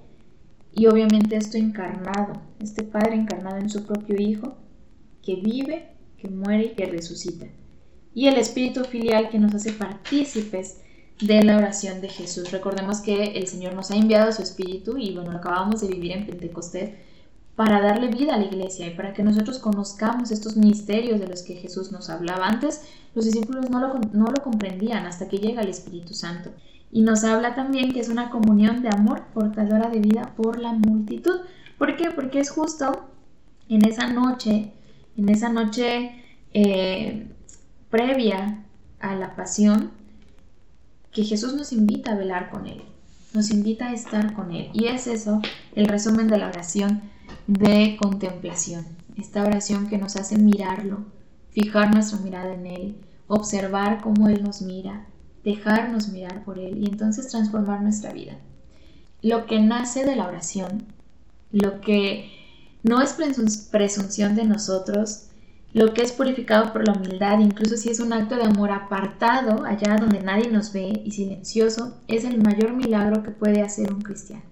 y obviamente esto encarnado, este Padre encarnado en su propio Hijo, que vive, que muere y que resucita y el espíritu filial que nos hace partícipes de la oración de Jesús. Recordemos que el Señor nos ha enviado su espíritu y bueno, acabamos de vivir en Pentecostés para darle vida a la iglesia y para que nosotros conozcamos estos misterios de los que Jesús nos hablaba. Antes los discípulos no lo, no lo comprendían hasta que llega el Espíritu Santo. Y nos habla también que es una comunión de amor portadora de vida por la multitud. ¿Por qué? Porque es justo en esa noche, en esa noche eh, previa a la pasión que Jesús nos invita a velar con Él, nos invita a estar con Él. Y es eso el resumen de la oración de contemplación, esta oración que nos hace mirarlo, fijar nuestra mirada en Él, observar cómo Él nos mira, dejarnos mirar por Él y entonces transformar nuestra vida. Lo que nace de la oración, lo que no es presunción de nosotros, lo que es purificado por la humildad, incluso si es un acto de amor apartado, allá donde nadie nos ve y silencioso, es el mayor milagro que puede hacer un cristiano.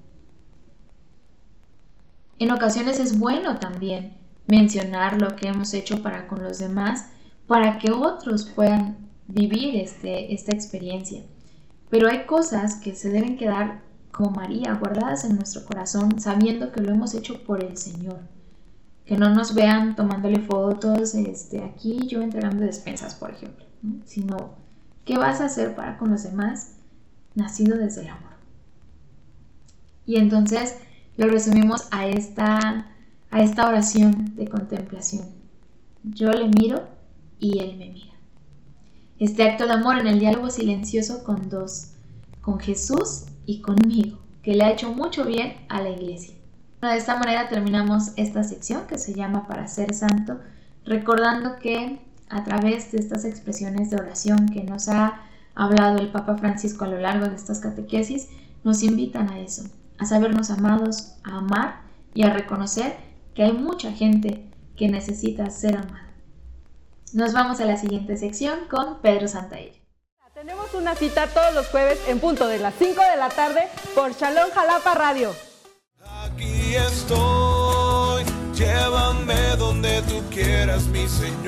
En ocasiones es bueno también mencionar lo que hemos hecho para con los demás, para que otros puedan vivir este, esta experiencia. Pero hay cosas que se deben quedar como María, guardadas en nuestro corazón, sabiendo que lo hemos hecho por el Señor que no nos vean tomándole fotos, este, aquí yo entregando despensas, por ejemplo, sino qué vas a hacer para con los demás nacido desde el amor. Y entonces lo resumimos a esta, a esta oración de contemplación. Yo le miro y él me mira. Este acto de amor en el diálogo silencioso con dos, con Jesús y conmigo, que le ha hecho mucho bien a la iglesia. De esta manera terminamos esta sección que se llama Para ser santo, recordando que a través de estas expresiones de oración que nos ha hablado el Papa Francisco a lo largo de estas catequesis, nos invitan a eso, a sabernos amados, a amar y a reconocer que hay mucha gente que necesita ser amada. Nos vamos a la siguiente sección con Pedro Santaella. Tenemos una cita todos los jueves en punto de las 5 de la tarde por Shalom Jalapa Radio aquí estoy, llévame donde tú quieras, mi Señor.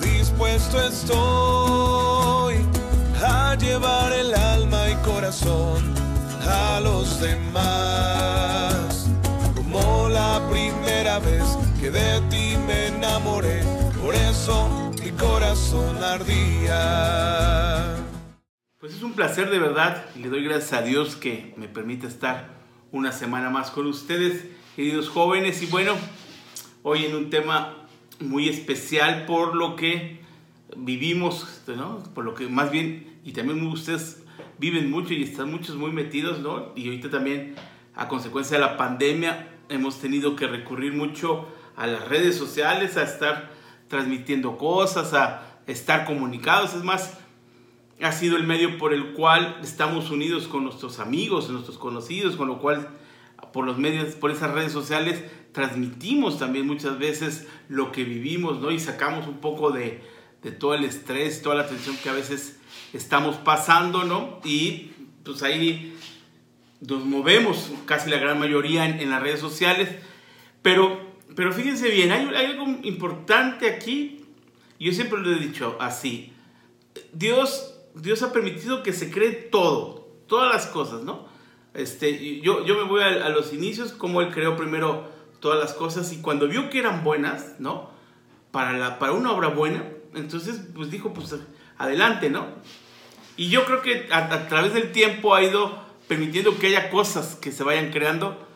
Dispuesto estoy a llevar el alma y corazón a los demás, como la primera vez que de ti me enamoré, por eso mi corazón ardía. Pues es un placer de verdad y le doy gracias a Dios que me permite estar una semana más con ustedes, queridos jóvenes. Y bueno, hoy en un tema muy especial por lo que vivimos. Por lo que más bien, y también ustedes viven mucho y están muchos muy metidos, ¿no? Y ahorita también, a consecuencia de la pandemia, hemos tenido que recurrir mucho a las redes sociales, a estar transmitiendo cosas, a estar comunicados. Es más, ha sido el medio por el cual estamos unidos con nuestros amigos, nuestros conocidos, con lo cual por los medios, por esas redes sociales, transmitimos también muchas veces lo que vivimos, ¿no? Y sacamos un poco de, de todo el estrés, toda la tensión que a veces estamos pasando, ¿no? Y pues ahí nos movemos casi la gran mayoría en, las redes sociales, pero, pero fíjense bien, hay, hay algo importante aquí, yo siempre lo he dicho así, Dios, Dios ha permitido que se cree todo, todas las cosas, ¿no? Este, yo, yo me voy a, los inicios, como Él creó primero todas las cosas y cuando vio que eran buenas, ¿no? Para, la, para una obra buena, entonces pues dijo, pues adelante, ¿no? Y yo creo que a, a, través del tiempo ha ido permitiendo que haya cosas que se vayan creando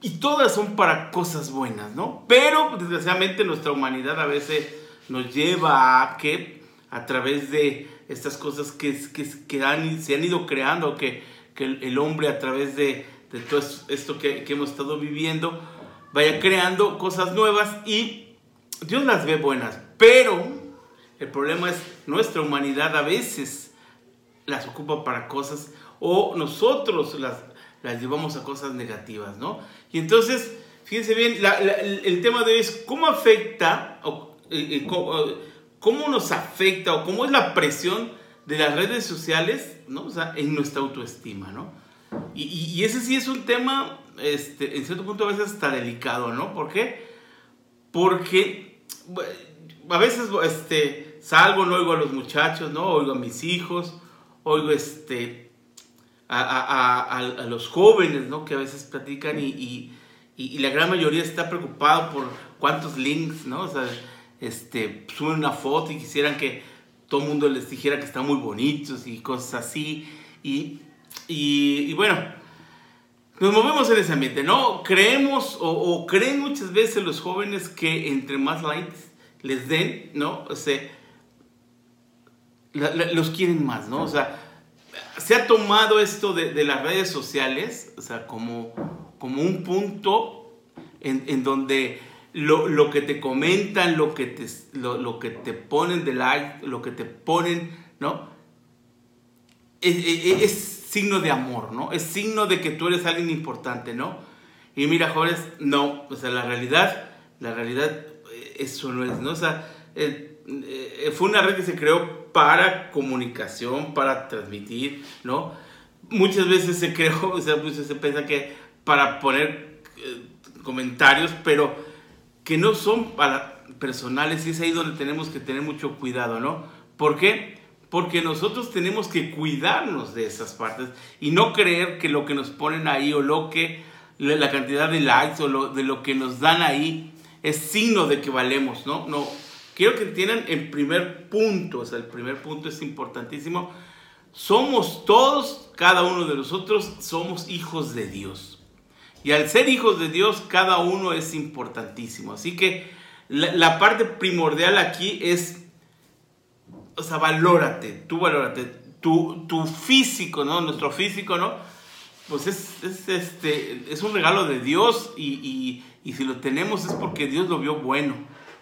y todas son para cosas buenas, ¿no? Pero desgraciadamente nuestra humanidad a veces nos lleva a que a través de estas cosas que, que, se han ido creando, que, que el, hombre a través de, todo esto que, hemos estado viviendo, vaya creando cosas nuevas y Dios las ve buenas. Pero el problema es nuestra humanidad a veces las ocupa para cosas o nosotros las, las llevamos a cosas negativas, ¿no? Y entonces, fíjense bien, el tema de hoy es cómo afecta, o, eh, cómo, cómo, nos afecta o cómo es la presión de las redes sociales, ¿no? O sea, en nuestra autoestima, ¿no? Y, y, y, ese sí es un tema, este, en cierto punto a veces hasta delicado, ¿no? ¿Por qué? Porque a veces este, salgo, no oigo a los muchachos, ¿no? Oigo a mis hijos, oigo este, a, a, a, a los jóvenes, ¿no? Que a veces platican y, y, la gran mayoría está preocupado por cuántos links, ¿no? O sea, este, suben una foto y quisieran que todo el mundo les dijera que están muy bonitos y cosas así. Y y, bueno, nos movemos en ese ambiente, ¿no? Creemos o, creen muchas veces los jóvenes que entre más likes les den, ¿no? O sea, los quieren más, ¿no? O sea, se ha tomado esto de, de las redes sociales, o sea, como, como un punto en, en donde lo, lo, que te comentan, lo que te, lo, lo que te ponen de like, lo que te ponen, ¿no? es, es, es signo de amor, ¿no? Es signo de que tú eres alguien importante, ¿no? Y mira, jóvenes, no, o sea, la realidad, la realidad, eso no es, ¿no? O sea, eh, eh, fue una red que se creó para comunicación, para transmitir, ¿no? Muchas veces se creó, <laughs> o sea, pues se piensa que para poner eh, comentarios, pero que no son para personales y es ahí donde tenemos que tener mucho cuidado, ¿no? ¿Por qué? Porque nosotros tenemos que cuidarnos de esas partes y no creer que lo que nos ponen ahí o lo que la cantidad de likes o lo, de lo que nos dan ahí es signo de que valemos, ¿no? No. Quiero que entiendan el primer punto, o sea, el primer punto es importantísimo. Somos todos, cada uno de nosotros, somos hijos de Dios. Y al ser hijos de Dios, cada uno es importantísimo. Así que la, la parte primordial aquí es o sea, valórate, tú valórate, tu, tu físico, ¿no? Nuestro físico, ¿no? Pues es, es, este, es un regalo de Dios y, y, y, si lo tenemos es porque Dios lo vio bueno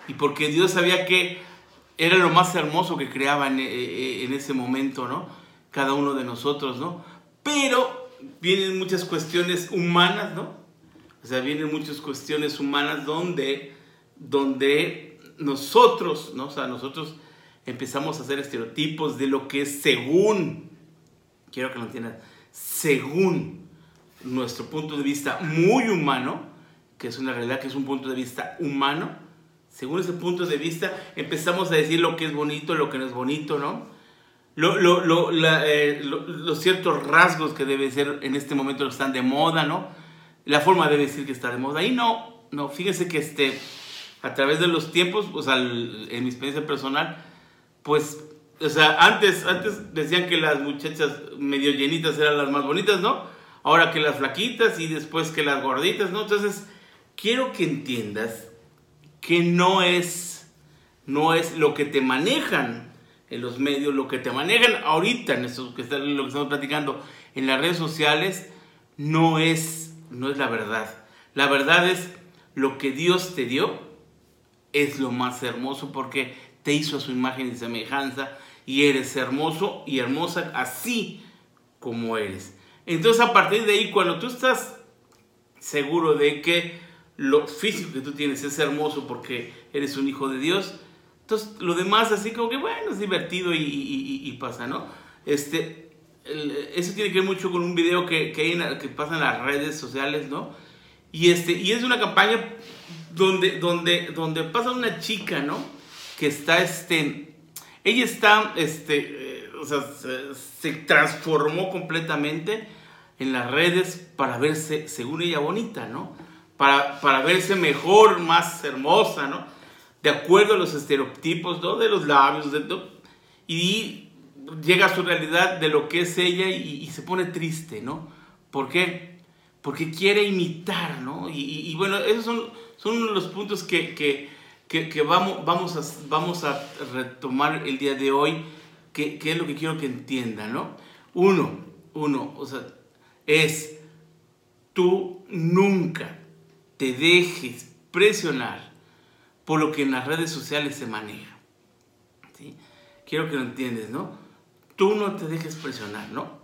y porque Dios sabía que era lo más hermoso que creaba en, en ese momento, ¿no? Cada uno de nosotros, ¿no? Pero vienen muchas cuestiones humanas, ¿no? O sea, vienen muchas cuestiones humanas donde, donde nosotros, ¿no? O sea, nosotros empezamos a hacer estereotipos de lo que es según, quiero que lo entiendan, según nuestro punto de vista muy humano, que es una realidad que es un punto de vista humano, según ese punto de vista empezamos a decir lo que es bonito, lo que no es bonito, ¿no? Lo, lo, lo, eh, los ciertos rasgos que debe ser en este momento están de moda, ¿no? La forma de decir que está de moda. Y no, no, fíjense que este, a través de los tiempos, o sea, en mi experiencia personal, pues, o sea, antes, antes decían que las muchachas medio llenitas eran las más bonitas, ¿no? Ahora que las flaquitas y después que las gorditas, ¿no? Entonces, quiero que entiendas que no es, no es lo que te manejan en los medios, lo que te manejan ahorita en esto que está, lo que estamos platicando en las redes sociales, no es, no es la verdad. La verdad es lo que Dios te dio, es lo más hermoso porque te hizo a su imagen y semejanza y eres hermoso y hermosa así como eres. Entonces a partir de ahí, cuando tú estás seguro de que lo físico que tú tienes es hermoso porque eres un hijo de Dios, entonces lo demás así como que bueno, es divertido y, pasa, ¿no? Este, eso tiene que ver mucho con un video que, que pasa en las redes sociales, ¿no? Y, este, y es una campaña donde, donde, donde pasa una chica, ¿no? que está este, Ella está, este, eh, o sea, se, se transformó completamente en las redes para verse, según ella, bonita, ¿no? Para, para verse mejor, más hermosa, ¿no? De acuerdo a los estereotipos. De los labios, de, ¿no? y llega a su realidad de lo que es ella y, se pone triste, ¿no? ¿Por qué? Porque quiere imitar, ¿no? Y, bueno, esos son, son de los puntos que, que, que, que vamos, vamos, a, vamos a retomar el día de hoy, que, que es lo que quiero que entiendan, ¿no? Uno, uno, o sea, es tú nunca te dejes presionar por lo que en las redes sociales se maneja. ¿sí? Quiero que lo entiendes, ¿no? Tú no te dejes presionar, ¿no?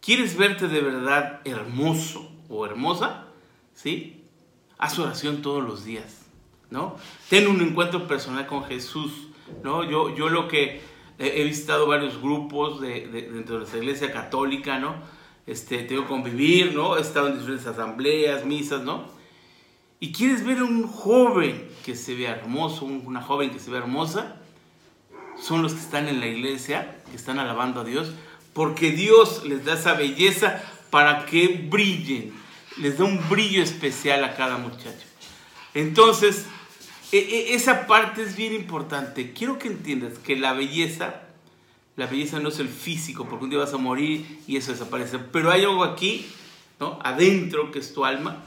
¿Quieres verte de verdad hermoso o hermosa? ¿Sí? Haz oración todos los días, ¿no? Ten un encuentro personal con Jesús, ¿no? Yo, yo lo que he visitado varios grupos de, de- dentro de nuestra iglesia católica, ¿no? Este, tengo que convivir, ¿no? He estado en diferentes asambleas, misas, ¿no? Y quieres ver a un joven que se vea hermoso, un- una joven que se vea hermosa, son los que están en la iglesia, que están alabando a Dios, porque Dios les da esa belleza para que brillen, les da un brillo especial a cada muchacho. Entonces, e- e- esa parte es bien importante. Quiero que entiendas que la belleza, la belleza no es el físico, porque un día vas a morir y eso desaparece, pero hay algo aquí, ¿no? Adentro, que es tu alma,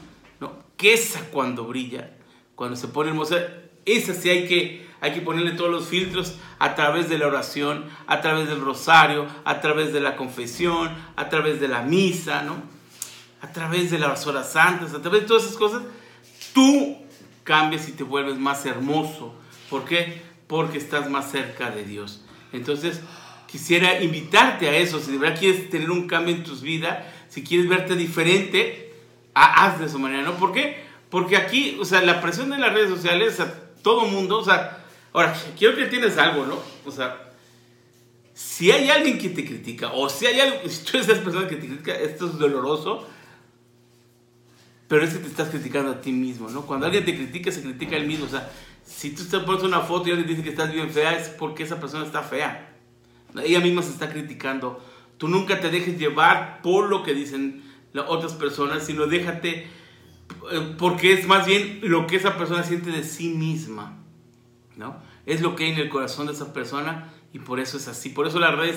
¿no? Que esa cuando brilla, cuando se pone hermosa, esa sí hay que, hay que ponerle todos los filtros a través de la oración, a través del rosario, a través de la confesión, a través de la misa, ¿no? A través de las horas santas, a través de todas esas cosas, tú cambias y te vuelves más hermoso. ¿Por qué? Porque estás más cerca de Dios. Entonces, quisiera invitarte a eso. Si de verdad quieres tener un cambio en tus vidas, si quieres verte diferente, haz de esa manera, ¿no? ¿Por qué? Porque aquí, o sea, la presión de las redes sociales, sea, todo mundo, o sea, ahora, quiero que entiendas algo, ¿no? O sea, si hay alguien que te critica, o si hay algo, <laughs> si tú eres esa persona que te critica, esto es doloroso, pero es que te estás criticando a ti mismo, ¿no? Cuando alguien te critica, se critica a él mismo. O sea, si tú te pones una foto y alguien dice que estás bien fea, es porque esa persona está fea. Ella misma se está criticando. Tú nunca te dejes llevar por lo que dicen otras personas, sino déjate, eh, porque es más bien lo que esa persona siente de sí misma, ¿no? Es lo que hay en el corazón de esa persona y por eso es así. Por eso la red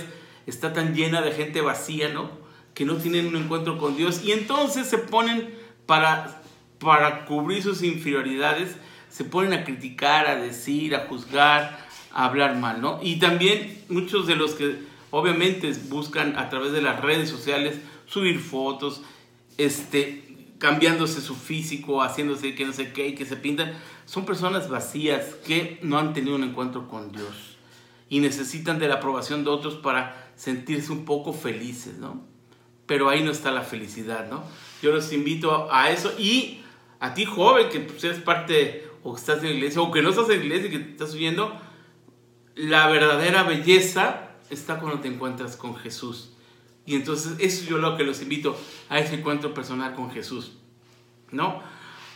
está tan llena de gente vacía, ¿no? Que no tienen un encuentro con Dios y entonces se ponen para, para cubrir sus inferioridades, se ponen a criticar, a decir, a juzgar, a hablar mal, ¿no? Y también muchos de los que obviamente buscan a través de las redes sociales subir fotos, este, cambiándose su físico, haciéndose que no sé qué y que se pintan, son personas vacías que no han tenido un encuentro con Dios y necesitan de la aprobación de otros para sentirse un poco felices, ¿no? Pero ahí no está la felicidad, ¿no? Yo los invito a eso y a ti joven que pues, eres parte o que estás en la iglesia o que no estás en la iglesia y que estás viendo, la verdadera belleza está cuando te encuentras con Jesús. Y entonces eso yo lo que los invito a ese encuentro personal con Jesús. ¿No?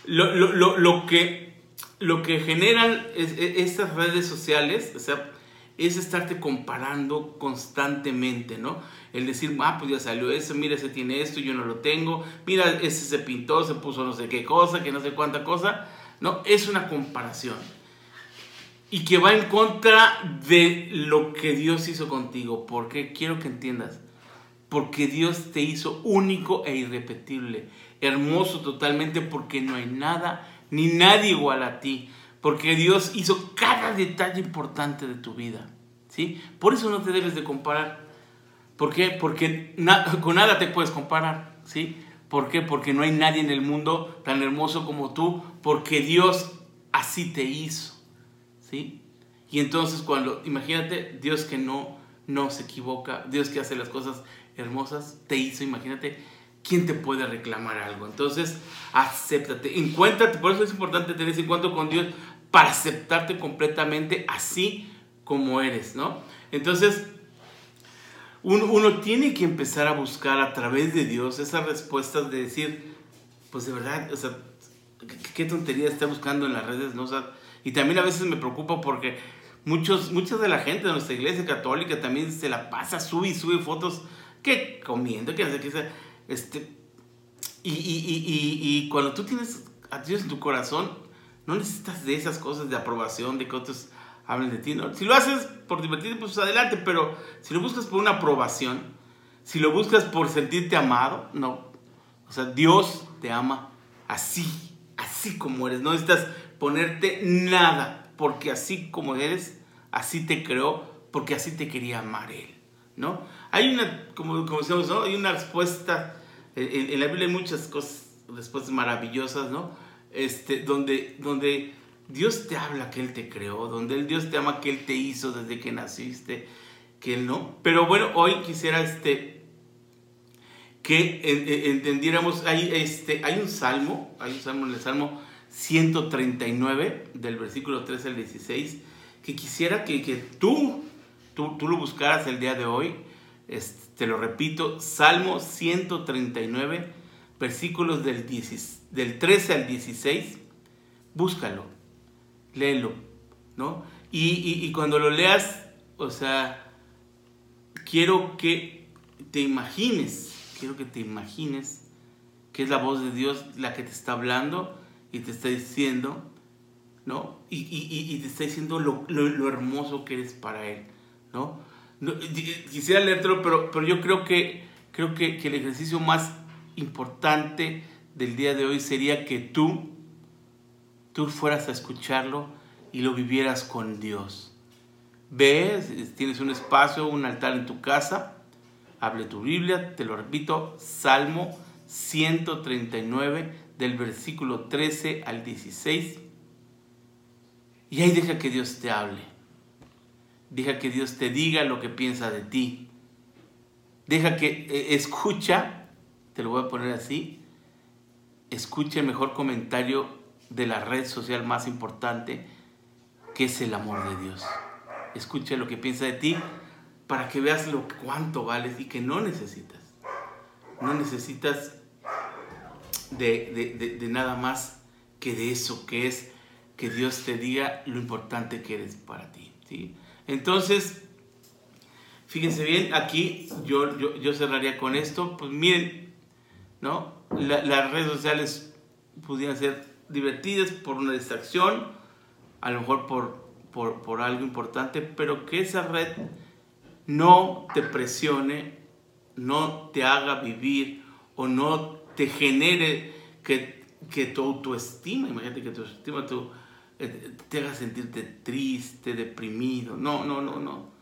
Lo, lo, lo, lo que, lo que generan es- es- estas redes sociales, o sea, es estarte comparando constantemente, ¿no? El decir, ah, pues ya salió eso, mira, ese tiene esto, yo no lo tengo, mira, ese se pintó, se puso no sé qué cosa, que no sé cuánta cosa, ¿no? Es una comparación. Y que va en contra de lo que Dios hizo contigo, porque quiero que entiendas, porque Dios te hizo único e irrepetible, hermoso totalmente, porque no hay nada ni nadie igual a ti, porque Dios hizo cada detalle importante de tu vida, ¿sí? Por eso no te debes de comparar. ¿Por qué? Porque con nada te puedes comparar, ¿sí? ¿Por qué? Porque no hay nadie en el mundo tan hermoso como tú, porque Dios así te hizo, ¿sí? Y entonces cuando, imagínate, Dios que no, no se equivoca, Dios que hace las cosas hermosas, te hizo, imagínate, ¿quién te puede reclamar algo? Entonces, acéptate, encuéntrate, por eso es importante tener ese encuentro con Dios, para aceptarte completamente así como eres, ¿no? Entonces, uno, uno tiene que empezar a buscar a través de Dios esas respuestas de decir, pues de verdad, o sea, qué, tontería estar buscando en las redes, ¿no? O y también a veces me preocupa porque Muchos, muchas de la gente de nuestra iglesia católica también se la pasa, sube y sube fotos que comiendo, que hace, que hace, este, y, y, y, cuando tú tienes a Dios en tu corazón, no necesitas de esas cosas de aprobación, de que otros hablen de ti. ¿no? Si lo haces por divertirte, pues adelante, pero si lo buscas por una aprobación, si lo buscas por sentirte amado, no. O sea, Dios te ama así, así como eres. No necesitas ponerte nada, porque así como eres, así te creó, porque así te quería amar Él, ¿no? Hay una, como, decíamos, ¿no? Hay una respuesta, en, la Biblia hay muchas cosas, respuestas maravillosas, ¿no? Este, donde, donde Dios te habla que Él te creó, donde el Dios te ama que Él te hizo desde que naciste, que Él no. Pero bueno, hoy quisiera este, que entendiéramos, hay, este, hay un salmo, hay un salmo en el Salmo 139, del versículo 13 al 16, que quisiera que, que tú, tú, tú lo buscaras el día de hoy te lo repito, Salmo 139, versículos del, del 13 al 16, búscalo, léelo, ¿no? Y, cuando lo leas, o sea, quiero que te imagines, quiero que te imagines que es la voz de Dios la que te está hablando y te está diciendo, ¿no? Y, te está diciendo lo, lo hermoso que eres para Él, ¿no? Quisiera leértelo, pero, pero yo creo que, creo que, el ejercicio más importante del día de hoy sería que tú, tú fueras a escucharlo y lo vivieras con Dios. Ves, tienes un espacio, un altar en tu casa, hable tu Biblia, te lo repito, Salmo 139 del versículo 13 al 16. Y ahí deja que Dios te hable. Deja que Dios te diga lo que piensa de ti. Deja que eh, escucha, te lo voy a poner así, escucha el mejor comentario de la red social más importante, que es el amor de Dios. Escucha lo que piensa de ti para que veas lo cuánto vales y que no necesitas. No necesitas de, de nada más que de eso, que es que Dios te diga lo importante que eres para ti. ¿sí? Entonces, fíjense bien, aquí yo, yo, cerraría con esto. Pues miren, ¿no? las redes sociales pudieran ser divertidas por una distracción, a lo mejor por, por, algo importante, pero que esa red no te presione, no te haga vivir o no te genere que, que tu autoestima, imagínate que tu autoestima, tu te haga sentirte triste, deprimido. No, no, no, no.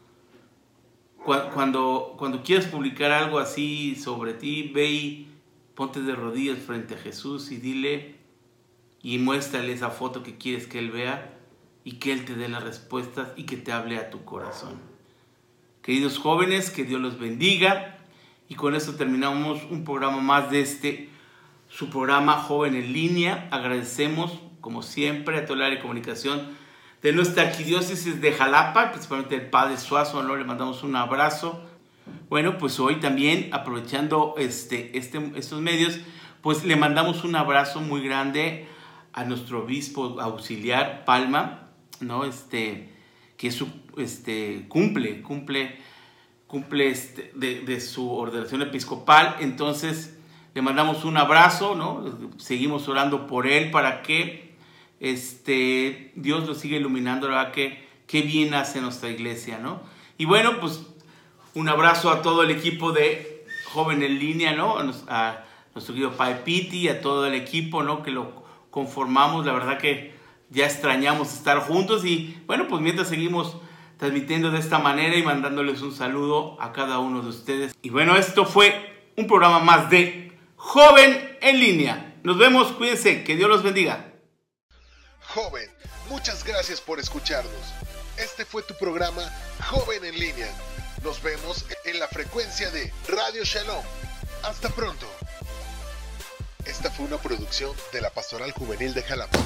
Cuando, cuando quieras publicar algo así sobre ti, ve y ponte de rodillas frente a Jesús y dile y muéstrale esa foto que quieres que Él vea y que Él te dé las respuestas y que te hable a tu corazón. Queridos jóvenes, que Dios los bendiga. Y con esto terminamos un programa más de este, su programa Joven en Línea. Agradecemos como siempre, a todo el área de comunicación de nuestra arquidiócesis de Jalapa, principalmente el Padre Suazo, ¿no? le mandamos un abrazo. Bueno, pues hoy también, aprovechando este, este, estos medios, pues le mandamos un abrazo muy grande a nuestro obispo auxiliar, Palma, ¿no? Este, que su, este, cumple, cumple, cumple este, de, de su ordenación episcopal. Entonces, le mandamos un abrazo, ¿no? Seguimos orando por él para que este, Dios lo sigue iluminando, la verdad que qué bien hace nuestra iglesia, ¿no? Y bueno, pues un abrazo a todo el equipo de Joven en Línea, ¿no? A nuestro querido Pai Piti, a todo el equipo, ¿no? Que lo conformamos, la verdad que ya extrañamos estar juntos y bueno, pues mientras seguimos transmitiendo de esta manera y mandándoles un saludo a cada uno de ustedes. Y bueno, esto fue un programa más de Joven en Línea. Nos vemos, cuídense, que Dios los bendiga. Joven, muchas gracias por escucharnos. Este fue tu programa Joven en línea. Nos vemos en la frecuencia de Radio Shalom. Hasta pronto. Esta fue una producción de la Pastoral Juvenil de Jalapa.